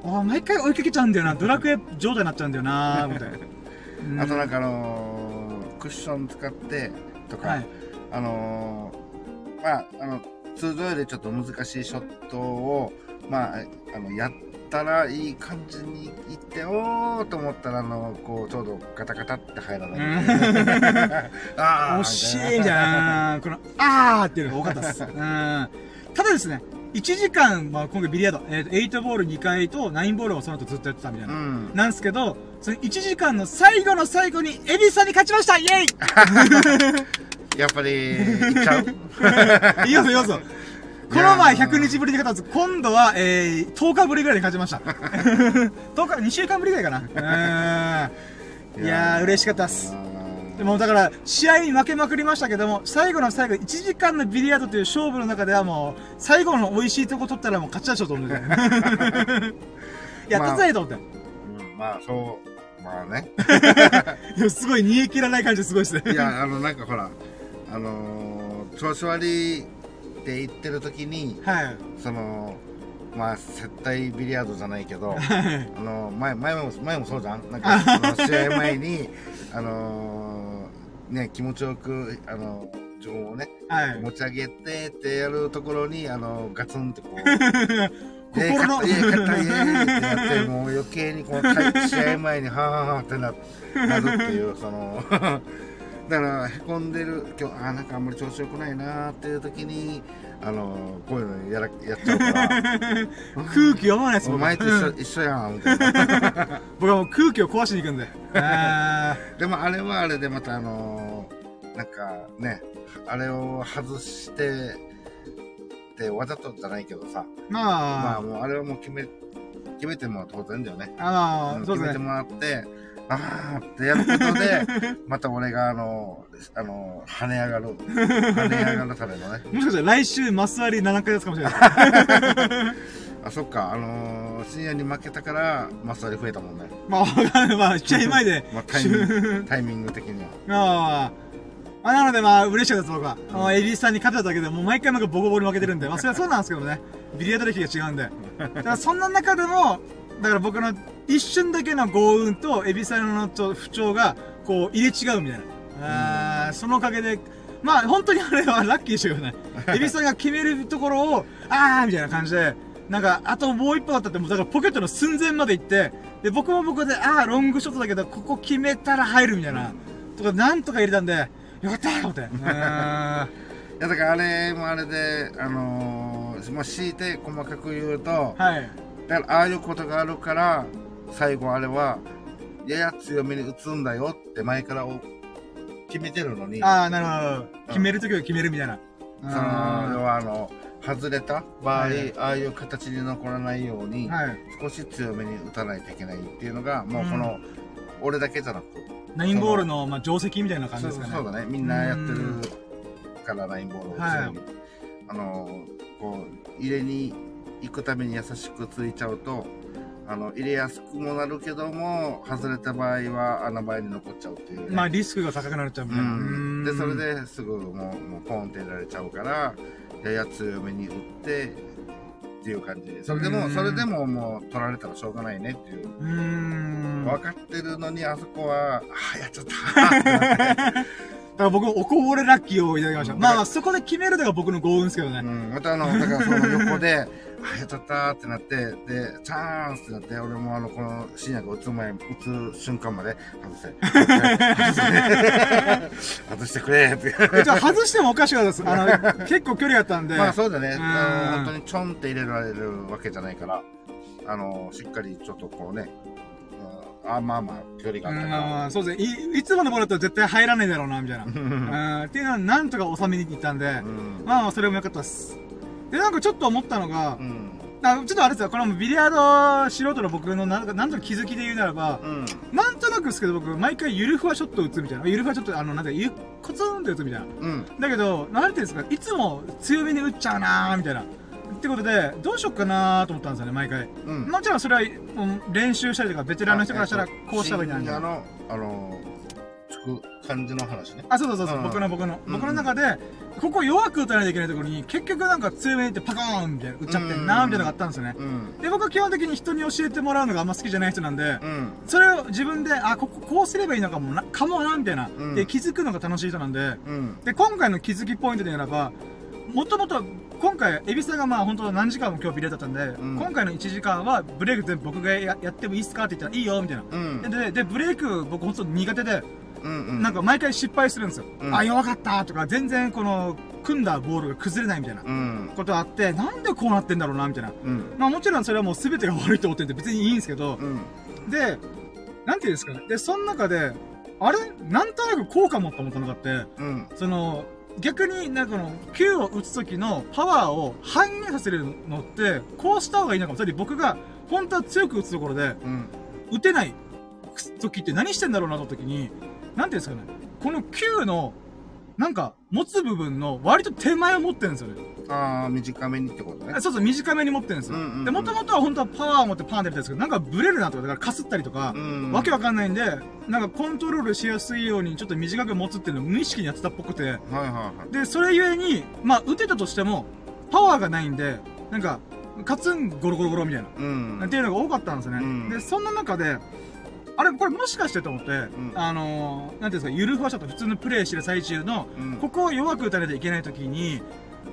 あ毎回追いかけちゃうんだよな。ドラクエ状態になっちゃうんだよなみたいな。うんあとなんかあのークッション使ってとか、はい。あのーまあ、あの、通常よりちょっと難しいショットを、まあ、あの、や、たらいい感じにいっておーと思ったらあのこうちょうどガタガタって入らない、あー 惜しいみたいな、この、あーっていうのが多かったです。うん。ただですね、1時間、まあ、今回ビリヤード、えっ、と、8ボール2回と9ボールをその後ずっとやってたみたいな。うん。なんですけど、その1時間の最後の最後に、エビさんに勝ちました。イェイ！やっぱりいっちゃう？いいよ、いいよ。この前100日ぶりに勝ったんです。今度は、えー、10日ぶりぐらいに勝ちました。10日、2週間ぶりぐらいかな。うん。いやー、嬉しかったっす。でもだから、試合に負けまくりましたけども、最後の最後、1時間のビリヤードという勝負の中ではもう、最後の美味しいとこ取ったらもう勝ちだしょうと思って。やったぜと思って。うんまあそうまあねいや、すごい煮え切らない感じですごいですね。いやあのなんかほらあのー、調子悪いって言ってる時にはい。そのまあ接待ビリヤードじゃないけどはい。あの前前も前もそうじゃん？なんか試合前にあのーね気持ちよくあの自分をねはい。持ち上げてってやるところにあのガツンってこうで 心の勝ったイエーイ勝ったイエーイってやってもう余計にこの対試合前にはあはあはあってななるっていうそのだからへこんでる。今日あーなんかあんまり調子よくないなーっていう時にあのこういうのやらやっちゃうから。空気読まないです、僕お前と一緒 一緒やんみたいな。僕はもう空気を壊しに行くんで。あでもあれはあれでまたあのーなんかねあれを外してってわざとじゃないけどさ。ーまあ、まあもうあれはもう決め決めても当然だよね。あの、うんそうですね。決めてもらってあーってやることで また俺があのあの跳ね上がる跳ね上がるためのねもしかしたら来週マス割り7回やつかもしれない。あそっかあのー深夜に負けたからマスターで増えたもんね、まあ、わかんない。まあ、試合前で。まあ、タイミングタイミング的にはまあ、まあ、なのでまあ、嬉しかったです、僕は。あのエビスさんに勝てただけで、もう毎回なんかボコボコに負けてるんで、まあ、それはそうなんですけどね。ビリヤード歴が違うんで。だから、そんな中でも、だから僕の一瞬だけの豪運と、エビさんのと不調が、こう、入れ違うみたいな。あーそのおかげで、まあ、本当にあれはラッキーでしたけどね。エビさんが決めるところを、あーみたいな感じで、なんか、あともう一歩だったって、もうだからポケットの寸前まで行って、で、僕も僕で、あーロングショットだけど、ここ決めたら入るみたいな。とか、なんとか入れたんで、よかったーと思って。いやだからあれもあれであのー、まあ強いて細かく言うとはい。だからああいうことがあるから最後あれはやや強めに打つんだよって前からお決めてるのにああ、なるほど。決めるときは決めるみたいな。その要はあの外れた場合、はいああいう形に残らないように、はい。少し強めに打たないといけないっていうのがもうこの、俺だけじゃなくナインボールの、まあ、定石みたいな感じそうですかね。そうだねみんなやってるからナインボールをはい強にあのこう入れに行くために優しくついちゃうとあの入れやすくもなるけども外れた場合は穴場に残っちゃうっていう、ね、まあ、リスクが高くなっちゃうみたいな。うん、でそれで。ですぐもうもうポンって入れられちゃうからやや強めに打ってっていう感じそれでもうんそれでももう取られたらしょうがないねっていう。分かってるのにあそこはああやっちゃった だから僕もおこぼれラッキーをいただきました。まあ、そこで決めるのが僕の幸運ですけどね。うん、またあの、だからその横で、あ、やっちゃったーってなって、で、チャンスってなって、俺もあの、この深夜が打つ前、打つ瞬間まで、外せ、外してくれって。え、ちょ、外してもおかしかったです。あの、結構距離あったんで。まあそうだね、本当にちょんって入れられるわけじゃないから、あの、しっかりちょっとこうね、うんあ、まあまあ、距離があったうんかまあそうですね。い、いつものボールだったら絶対入らないだろうな、みたいな。ら。うん。っていうのは、なんとか収めに行ったんで、うんまあまあ、それも良かったです。で、なんかちょっと思ったのがう、ん。あちょっとあれですよ、このビリヤード素人の僕のなんか、なんとか気づきで言うならば、うん。なんとなくですけど僕、毎回ゆるふわショット打つみたいな。ゆるふわショット、あの、なんか、ゆコツンって打つみたいな。うん。だけど、なんていうんですか、いつも強めに打っちゃうなーみたいな。ってことで、どうしよっかなーと思ったんですよね、毎回。うん。もちろんそれは、うん練習したりとか、ベテランの人からしたら、こうした方がいいなみたいな。深夜の、あの、つく感じの話ね。あ、そうそうそうそう、うん僕の僕の、うん僕の中で、ここ弱く打たないといけないところに、結局なんか強めに打ってパカーンみたいな、打っちゃってんなーみたいなのがあったんですよね。うん。で、僕は基本的に人に教えてもらうのがあんま好きじゃない人なんで、うん。それを自分で、あ、こここうすればいいのかもな、かもな、みたいな、うんで、気づくのが楽しい人なんで、うん。で、今回の気づきポイントで言えば、もともと今回、エビさんがまあ本当何時間も今日ビレだったんで、ん今回の1時間はブレイク全部僕がややってもいいっすかって言ったらいいよ、みたいな。うん。で、で、ブレイク僕本当苦手で、うんうん。なんか毎回失敗するんですよ。うんあ、弱かったとか、全然この、組んだボールが崩れないみたいなうん。ことあって、なんでこうなってんだろうな、みたいな。うん。まあもちろんそれはもう全てが悪いと思ってんで別にいいんですけど、うん。で、なんていうんですかね。で、その中で、あれ？なんとなく効果もと思ったのがあって、うん。その、逆に、なんかこの、球を打つ時のパワーを反映させるのって、こうした方がいいのかも。つまり僕が、本当は強く打つところで、うん。打てない時って何してんだろうなと時に、なんていうんですかね。この球の、なんか、持つ部分の割と手前を持ってるんですよね。ああ、短めにってことねあ。そうそう、短めに持ってるんですよ。うんうんうんで、もともとは本当はパワーを持ってパーンってやりたいんですけど、なんかブレるなとか、だからかすったりとか、うん。わけわかんないんで、なんかコントロールしやすいようにちょっと短く持つっていうのを無意識にやってたっぽくて、はいはいはい。で、それゆえに、まあ、打てたとしても、パワーがないんで、なんか、カツンゴロゴロゴロみたいな、うん。っていうのが多かったんですよね。うんで、そんな中で、あれ、これもしかしてと思って、ん。あのー、なんていうんですか、ゆるふわショット、普通のプレイしてる最中の、うん。ここを弱く打たないといけない時に、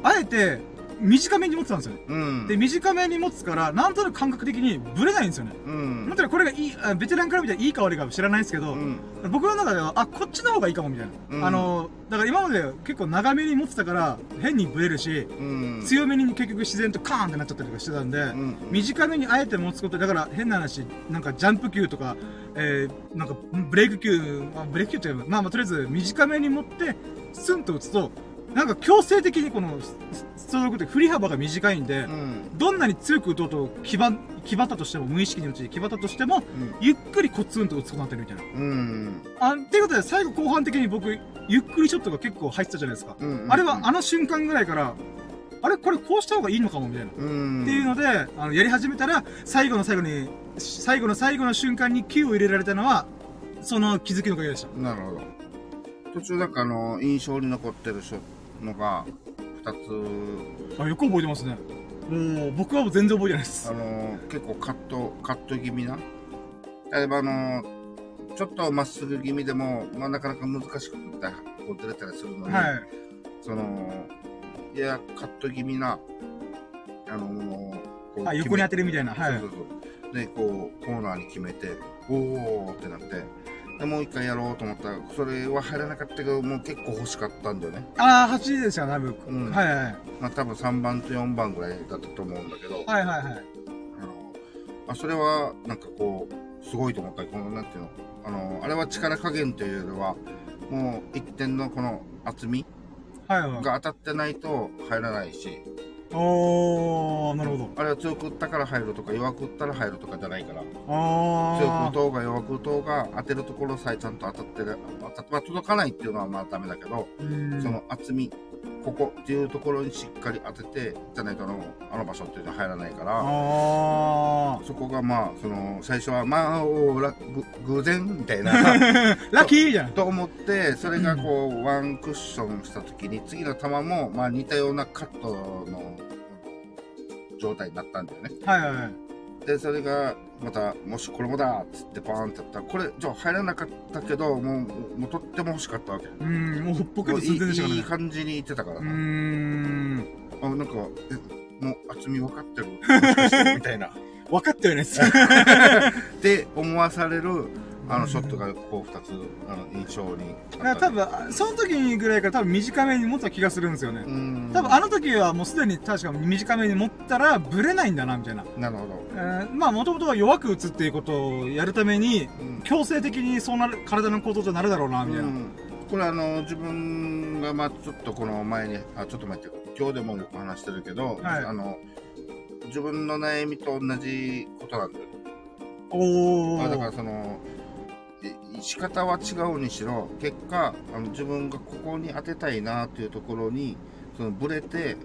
あえて、短めに持ってたんですよね。うん。で、短めに持つから、なんとなく感覚的にブレないんですよね。うんも。ちろんこれがいい、あベテランから見たらいいか悪いかは知らないですけど、うん。僕の中では、あ、こっちの方がいいかもみたいな。うんあの、だから今まで結構長めに持ってたから、変にブレるし、うん。強めに結局自然とカーンってなっちゃったりとかしてたんで、ん短めにあえて持つこと、だから変な話、なんかジャンプ球とか、えー、なんかブレイク球、あブレイク球っていうかまあまあとりあえず短めに持って、スンと打つと、なんか強制的にこの、スストロークって振り幅が短いんで、うん。どんなに強く打とうと、気張、気張ったとしても、無意識に打ち、気張ったとしても、ゆっくりコツンと打つことになってるみたいな。うん。あ、っていうことで、最後後半的に僕、ゆっくりショットが結構入ってたじゃないですか。うん。あれはあの瞬間ぐらいから、あれこれこうした方がいいのかもみたいな。うん。っていうので、あの、やり始めたら、最後の最後に、最後の最後の瞬間にキーを入れられたのは、その気づきのおかげでした。なるほど。途中なんかあの、印象に残ってるのが、二つ、あ、よく覚えてますね。もう、僕は全然覚えてないですあ。の、結構カット、カット気味な。例えばあの、ちょっとまっすぐ気味でも、まあなかなか難しくて、こうずれたりするのに、はい。その、いや、カット気味な、あの、こうあ、横に当てるみたいな。はい。そうそうそう。で、こう、コーナーに決めて、おーってなって、で、もう一回やろうと思ったら、それは入らなかったけど、もう結構欲しかったんだよね。あー、8ですよ、多分。うんはいはい。まあ多分3番と4番ぐらいだったと思うんだけど、はいはいはい。あの、まあ、それは、なんかこう、すごいと思った。この、なんていうの、あの、あれは力加減というよりは、もう一点のこの厚みはいはい。が当たってないと入らないし、おー、なるほど。あれは強く打ったから入るとか、弱く打ったら入るとかじゃないから、強く打。とうが弱く打とうが当てるところさえちゃんと当たってる、当たって、まあ、届かないっていうのはまあダメだけど、うんその厚み、ここっていうところにしっかり当てて、じゃないとあの、あの場所っていうのは入らないから、あそこがまあ、その、最初はまあ、偶然みたいな、ー。ラッキーじゃん。と思って、それがこう、ワンクッションした時に、次の球も、まあ似たようなカットの状態になったんだよね。はいはいはい。で、それが、また、もしこれもだっつってパーンってやったら、これ、じゃあ入らなかったけど、もう、もうとっても欲しかったわけ。うん、もう僕もういいいいね。感じに言ってたからうーさ。ん。あ、なんか、え、もう厚み分かってる みたいな。分かったよね。って思わされる、あの、ショットが、こう、二つ、あの、印象にあった。多分、その時ぐらいから多分短めに持った気がするんですよね。うん。多分あの時はもうすでに確か短めに持ったらブレないんだな、みたいな。なるほど。えーまあもともとは弱く打つっていうことをやるために、うん強制的にそうなる、体の構造となるだろうな、みたいな。うんこれあの自分がまあちょっとこの前にあちょっと前って今日でもよく話してるけど、はいあの自分の悩みと同じことなんだよ、おあだからー。そのい仕方は違うにしろ結果あの自分がここに当てたいなっていうところにそのブレて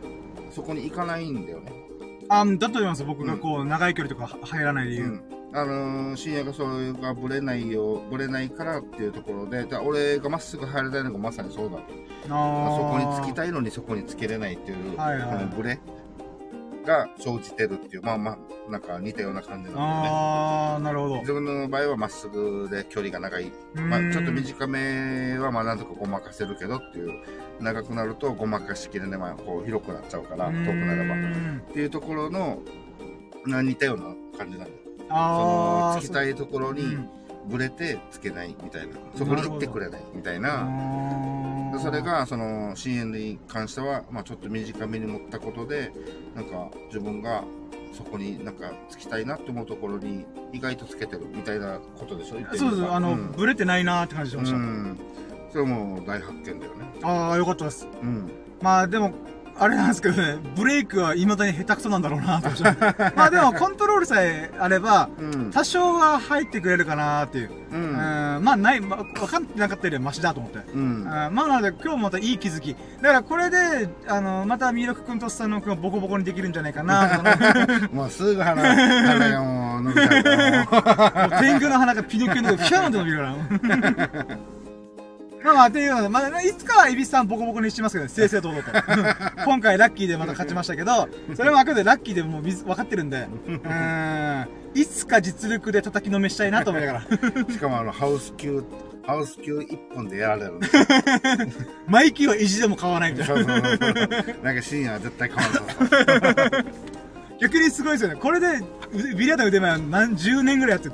そこに行かないんだよね、あ、だと思います。僕がこう、長い距離とかは入らない理由。うん。あのー深夜がそれがブレないよブレないからっていうところでだ俺がまっすぐ入りたいのがまさにそうだあー。そこにつきたいのにそこにつけれないっていう、はいはい。このブレが生じてるっていう、まあまあ、なんか似たような感じなんだよね。あー、ななるほど。自分の場合はまっすぐで距離が長い。まあ、ちょっと短めはまあなんとかごまかせるけどっていう。長くなるとごまかしきれない、まあ、こう広くなっちゃうから、遠くなれば。っていうところの、な似たような感じなんだよ。あその、つきたいところに、ぶれてつけないみたいな。そこに行ってくれないみたいな。それが、その、深淵に関しては、まあちょっと短めに持ったことで、なんか自分がそこになんかつきたいなって思うところに意外とつけてるみたいなことでしょ？そうです。あの、うん、ブレてないなって感じしました。うん。それも大発見だよね。ああ、よかったです。うん。まあでも、あれなんですけどね、ブレイクは未だに下手くそなんだろうなと思って。まあでもコントロールさえあれば、多少は入ってくれるかなっていう。うん、まあない、まあ、分かってなかったよりはマシだと思って。うん、まあなので今日もまたいい気づき。だからこれで、あの、またミルク君とスタノ君がボコボコにできるんじゃないかな。もうすぐ鼻、鼻がもう伸びちゃ う天狗の鼻がピノキオのピャーンと伸びるから。まあまあ、っていうので、まあ、いつかはエビスさんボコボコにしますけど、正々堂々と。今回ラッキーでまた勝ちましたけど、それもあくまでラッキーでもう分かってるんで、うん、いつか実力で叩きのめしたいなと思いながら。しかもあの、ハウス級、ハウス級一本でやられる。マイキーは意地でも買わないみたいな。そうそうそう。なんか深夜は絶対買わない。逆にすごいですよね。これで、ビリヤード腕前は何十年ぐらいやって、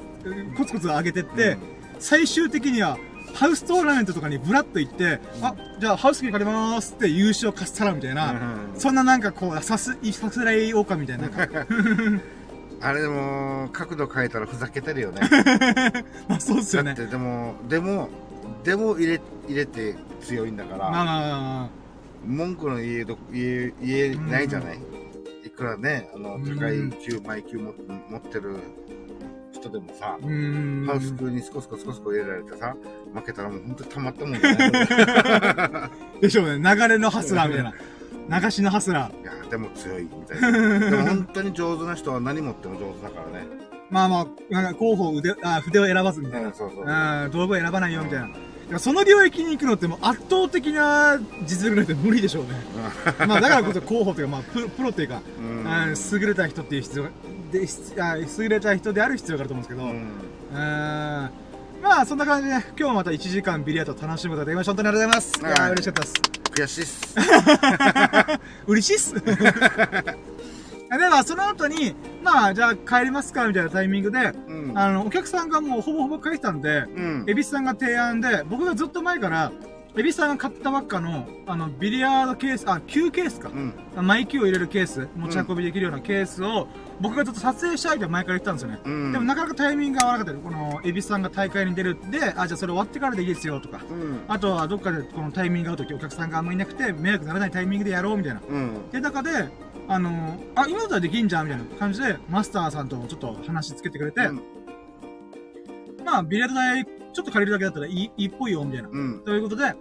コツコツ上げてって、うん、最終的には、ハウストーナメントとかにブラッと行って、あ、じゃあハウスキー借りまーすって優勝かっさらみたいな、そんななんかこう、さす、さすらい狼みたいな。あれでも、角度変えたらふざけてるよね。まあそうっすよね。だってでも、でも、でも入れ、入れて強いんだから、まあまあまあ、文句の言えど、言え、言えないじゃない、いくらね、あの、高い級、マイ級持ってる人でもさ、ハウス級にスコスコスコスコ入れられてさ、負けたらもう本当にたまったもんじゃないでしょうね。流れのハスラーみたいな。流しのハスラー。いや、でも強いみたいな。でも本当に上手な人は何持っても上手だからね。まあまあ、なんか候補腕、あ、筆を選ばずみたいな。うん、そうそうそう道具を選ばないよみたいな。その領域に行くのってもう圧倒的な実力ないと無理でしょうね。まあだからこそ候補というか、まあプロプロっていうか、うん、優れた人っていう必要が、であ優れた人である必要があると思うんですけど、うん、うんまあそんな感じで、今日もまた1時間ビリヤード楽しむことができました。本当にありがとうございます。いや嬉しかったです。悔しいっす。嬉しいっす。で、まあ、その後に、まあ、じゃあ帰りますか、みたいなタイミングで、うん、あの、お客さんがもうほぼほぼ帰ってたんで、うん、エビスさんが提案で、僕がずっと前から、エビスさんが買ったばっかの、あの、ビリヤードケース、あ、旧ケースか。うん、マイキューを入れるケース、持ち運びできるようなケースを、僕がずっと撮影したいって前から言ってたんですよね。うん、でもなかなかタイミングが合わなかった。この、エビスさんが大会に出るって、あ、じゃあそれ終わってからでいいですよとか、うん、あとはどっかでこのタイミングが合うときお客さんがあんまりいなくて、迷惑ならないタイミングでやろうみたいな。うん、で、中で、あのあ、今だったらできんじゃんみたいな感じで、マスターさんとちょっと話つけてくれて、まあ、ビリヤード代ちょっと借りるだけだったらいい、いいっぽいよ、みたいな。ということで、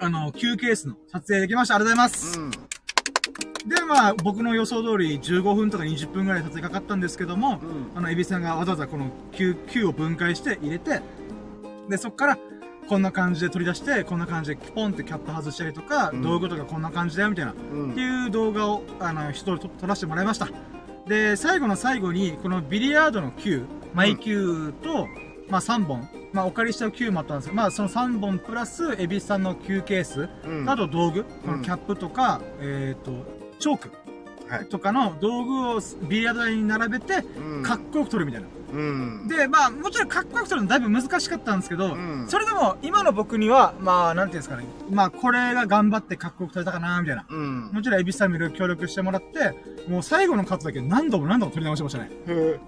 あの、9ケースの撮影できました。ありがとうございます。うん、で、まあ、僕の予想通り15分とか20分ぐらい撮影かかったんですけども、うん、あの、エビさんがわざわざこの 9, 9を分解して入れて、で、そっから、こんな感じで取り出して、こんな感じでポンってキャップ外したりとか、うん、道具とかこんな感じだよ、みたいな、うん、っていう動画を、あの、一人撮らせてもらいました。で、最後の最後に、このビリヤードの球、マイ球と、まあ3本、まあ、お借りした9もあったんですけど、まあ、その3本プラス、エビスさんの9ケース、うん、あと道具、このキャップとか、うん、えっ、ー、と、チョーク。とかの道具をビリヤード台に並べて、かっこよく撮るみたいな。うん、で、まあ、もちろんかっこよく撮るのだいぶ難しかったんですけど、うん、それでも、今の僕には、まあ、なんていうんですかね。まあ、これが頑張ってかっこよく撮れたかな、みたいな。うん、もちろん、エビスさんもいろいろ協力してもらって、もう最後のカットだけ何度も何度も撮り直しましたね。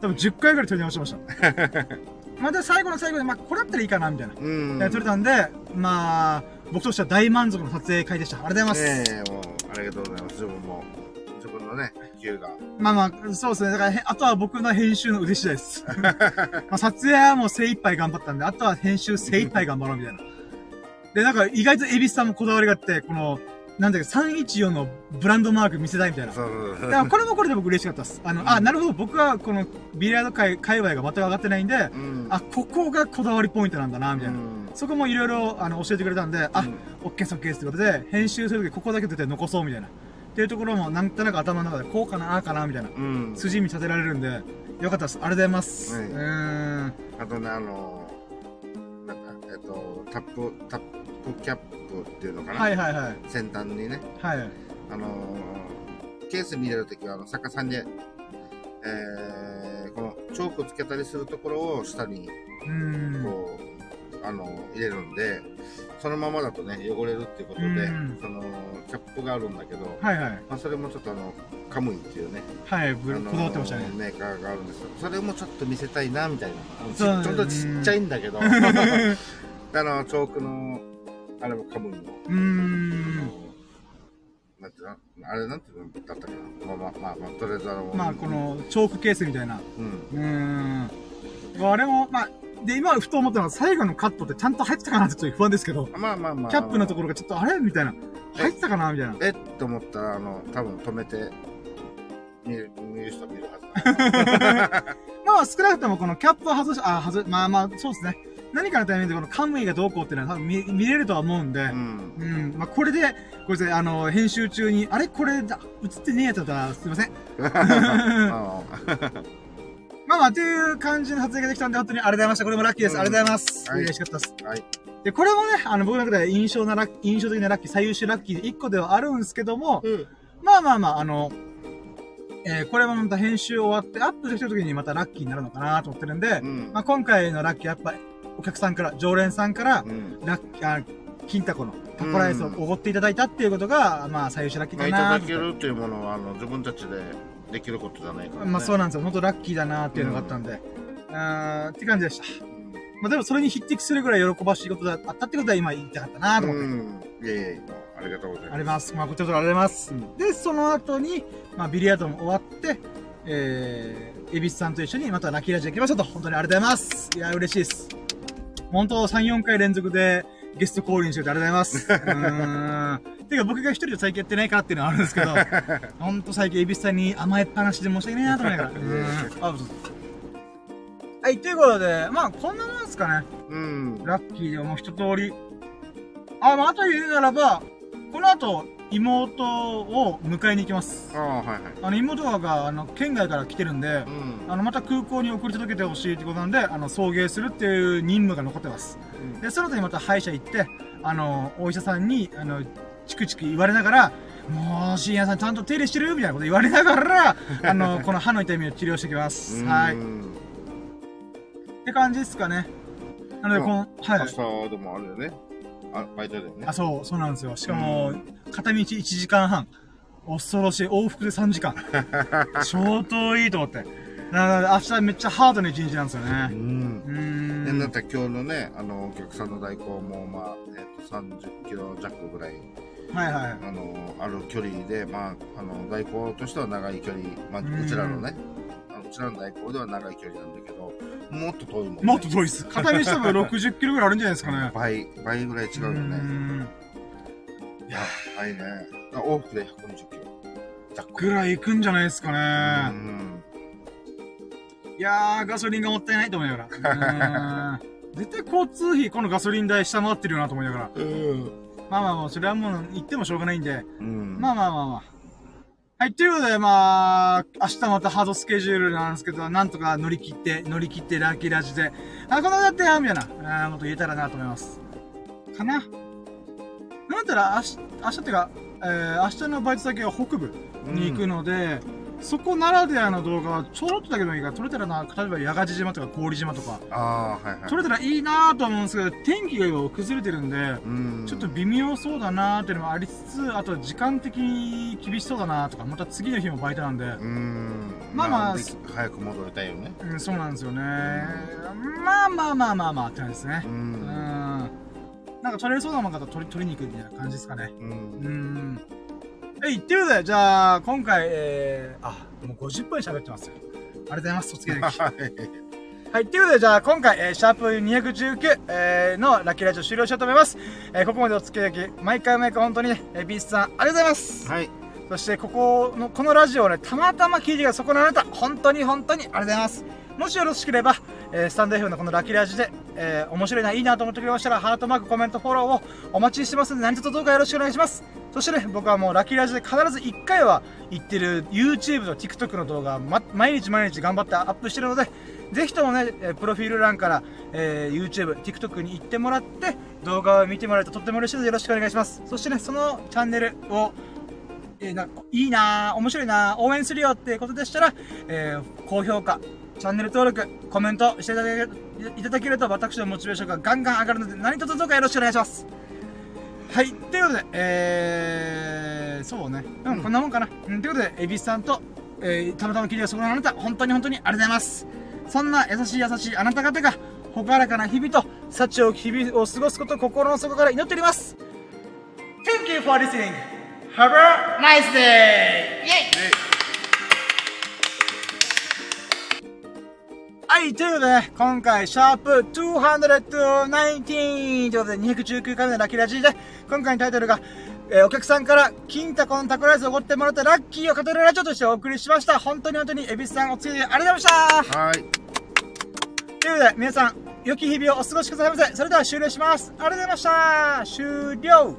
多分10回ぐらい撮り直しました。また最後の最後で、まあ、これだったらいいかな、みたいな。うん。撮れたんで、まあ、僕としては大満足の撮影会でした。ありがとうございます。ええー、もう、ありがとうございます。自分も、のね、球が。まあまあ、そうですね。だから、あとは僕の編集の腕次第です。まあ、撮影はもう精一杯頑張ったんで、あとは編集精一杯頑張ろう、みたいな。で、なんか、意外とエビスさんもこだわりがあって、この、なんだっけ、314のブランドマーク見せたいみたいな。そうそうそう。だからこれもこれで僕嬉しかったです。あの、うん、あ、なるほど、僕はこのビリヤード界、界隈が全く上がってないんで、うん、あ、ここがこだわりポイントなんだな、みたいな。うん、そこもいろいろ、あの、教えてくれたんで、あ、オッケースオッケーってことで、編集するときここだけ絶対残そう、みたいな。っていうところも、なんとなく頭の中で、こうかな、ああかな、みたいな。筋見立てられるんで、よかったです。ありがとうございます。はいうーん。あとね、あのー、なんか、えっと、タップ、タップキャップっていうのかな、はいはいはい。先端にね、はい。あのー、ケースに入れるときは、あの、作家さんで、えー、このチョークつけたりするところを下に。こう、あの、入れるんで、そのままだとね、汚れるっていうことでうん、その、キャップがあるんだけど、はいはい。まあ、それもちょっとあの、カムイっていうね、はい、ぶあのこだわってましたね。メーカーがあるんですよ。それもちょっと見せたいな、みたいな。ちょっとちっちゃいんだけど、あの、チョークの、あれもカムイの、うーん。なんてあれなんていうのだったかな。まあまあまあ、まあ、とりあえずあの、まあ、こ、の、チョークケースみたいな。うん。うーん。あれも、まあ、で、今ふと思ったのは、最後のカットってちゃんと入ってたかなってちょっと不安ですけど、まあまあまあ。キャップのところ。ろがちょっと、あれみたいな。入ってたかなみたいな。えっと思ったら、あの、多分止めて、見る、見る人見るはずだ。まあ、少なくともこのキャップを外し、あ、外、まあまあ、そうですね。何かのタイミングでこのカムイがどうこうっていうのは多分見見れるとは思うんで、うん。うん。まあ、これで、これで、あの、編集中に、あれ？これだ、映ってねえやつだったら、すいません。あまあまあ、という感じの撮影ができたんで、本当にありがとうございました。これもラッキーです。うんありがとうございます。はい嬉しかったです。あはい。で、これもね、あの、僕の中では印象なラッ印象的なラッキー、最優秀ラッキーで1個ではあるんですけども、うん。まあまあまあ、あの、えーこれもまた編集終わって、アップできた時にまたラッキーになるのかなと思ってるんで、うん。まあ今回のラッキーやっぱ、お客さんから、常連さんから、うん。ラッキー、あ金タコのタコライスをおごっていただいたっていうことが、まあ最優秀ラッキーまあ、いだなとただけるっていうものは、あの、自分たちでできることじゃないから、ね。まあそうなんですよ。本当ラッキーだなっていうのがあったんで、あーって感じでした。うんまあでもそれに匹敵するぐらい喜ばしいことだったってことは今言いたかったなと思って。うん。いやいやいや、ありがとうございます。あります。まあ、こちらこそありがとうございます。で、その後に、まあ、ビリヤードも終わって、えー、エビスさんと一緒にまたラッキーラジオ行きましたと。本当にありがとうございます。いや、嬉しいです。本当、3、4回連続でゲスト降臨してくれてありがとうございます。う。てか、僕が一人で最近やってないからっていうのはあるんですけど、本当最近エビスさんに甘えっぱなしで申し訳ないなと思いながら。うーん。あ、そうはい、ということで、まあ、こんなもんですかね。うん。ラッキーでもう一通り。あ、まあ、あと言うならば、この後、妹を迎えに行きます。ああ、はいはい。あの、妹が、あの、県外から来てるんでう、ん。あの、また空港に送り届けてほしいってことなんで、あの、送迎するっていう任務が残ってます。で、その後にまた歯医者行って、あの、お医者さんに、あの、チクチク言われながら、もう、深夜さんちゃんと手入れしてるみたいなこと言われながら、あの、この歯の痛みを治療してきます。はい。っうんて感じですかね。なので、この、はい明。日でもあるよね。あ、バイトだよねあ、。そう、そうなんですよ。しかも、う片道1時間半。恐ろしい。往復で3時間。相当いいと思って。なので、明日めっちゃハードな一日なんですようね。ん。うーで、ん。なんか今日のね、あの、お客さんの代行も、まあ、えっ、と、30キロ弱ぐらい、はいはい。あの、ある距離で、まあ、あの、代行としては長い距離、まあ、うんうちらのね、うちらの代行では長い距離なんだけど、もっと遠いもんね。もっと遠いっす。片道多分60キロぐらいあるんじゃないですかね。倍、倍ぐらい違うよね。んいや、倍ね。あ往復で120キロ。ぐらい行くんじゃないですかうね。ん。いやー、ガソリンがもったいないと思いながら。絶対交通費、このガソリン代下回ってるよなと思いながら。うん。まあまあまあ、それはもう言ってもしょうがないんで。うん。まあまあまあまあ。はい、ということで、まあ、明日またハードスケジュールなんですけど、なんとか乗り切って、乗り切ってラッキーラジで、あ、このだってや、みたいな、あーもっと言えたらなと思います。かな。なんだったら、明日、明日っていうか、えー、明日のバイト先は北部に行くので、そこならではの動画はちょろっとだけでもいいから撮れたらな、例えば八ヶ地島とか氷島とか、ああ、はいはい。撮れたらいいなと思うんですけど、天気が今崩れてるんで、うん。ちょっと微妙そうだなーっていうのもありつつ、あと時間的に厳しそうだなとか、また次の日もバイトなんで、うん。まあまあ早く戻りたいよね。うん、そうなんですよね。まあまあまあまあまあって感じですねう。。うんん。なんか取れるそうなもん方取り、取りに行くみたいな感じですかね。う。うんん。えい、っていうことで、じゃあ、今回、えー、あ、もう50分喋ってますよ。ありがとうございます、卒業歴。はい。はい、ということで、じゃあ今回、えーシャープ219、えーのラッキーラジオ終了しようと思います。えーここまでお付き合いいただき、毎回毎回本当にね、えービースさん、ありがとうございます。はい。そして、ここの、このラジオをね、たまたま聞いてくだそこのあなた、本当に本当にありがとうございます。もしよろしければ、えースタンド F のこのラッキーラジで、えー面白いな、いいなと思ってくれましたら、ハートマーク、コメント、フォローをお待ちしてますので、何卒どうかよろしくお願いします。そしてね、僕はもうラッキーラジで必ず1回は言ってる YouTube と TikTok の動画、ま、毎日毎日頑張ってアップしてるので、ぜひともね、プロフィール欄から、えー、YouTube、TikTok に行ってもらって、動画を見てもらえるととっても嬉しいのでよろしくお願いします。そしてね、そのチャンネルを、えー、ないいな面白いな応援するよってことでしたら、えー、高評価、チャンネル登録、コメントしていただけいただけると私のモチベーションがガンガン上がるので何卒どうかよろしくお願いします。はい。ということで、えー、そうね。うん、こんなもんかな。うん、ということで、エビスさんと、えー、たまたま聞いてそこのあなた、本当に本当にありがとうございます。そんな優しい優しいあなた方が、ほからかな日々と、幸を日々を過ごすことを心の底から祈っております。Thank you for listening. Have a nice day! イェイはい、ということでね、今回、シャープ219ということで、219回目のラッキーラジーで、今回のタイトルが、えー、お客さんから、金タコのタコライスをおごってもらったラッキーを語るラジオとしてお送りしました。本当に本当に、エビスさんお付き合いありがとうございましたはい。ということで、皆さん、良き日々をお過ごしくださいませ。それでは終了します。ありがとうございました終了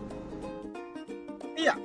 いいや。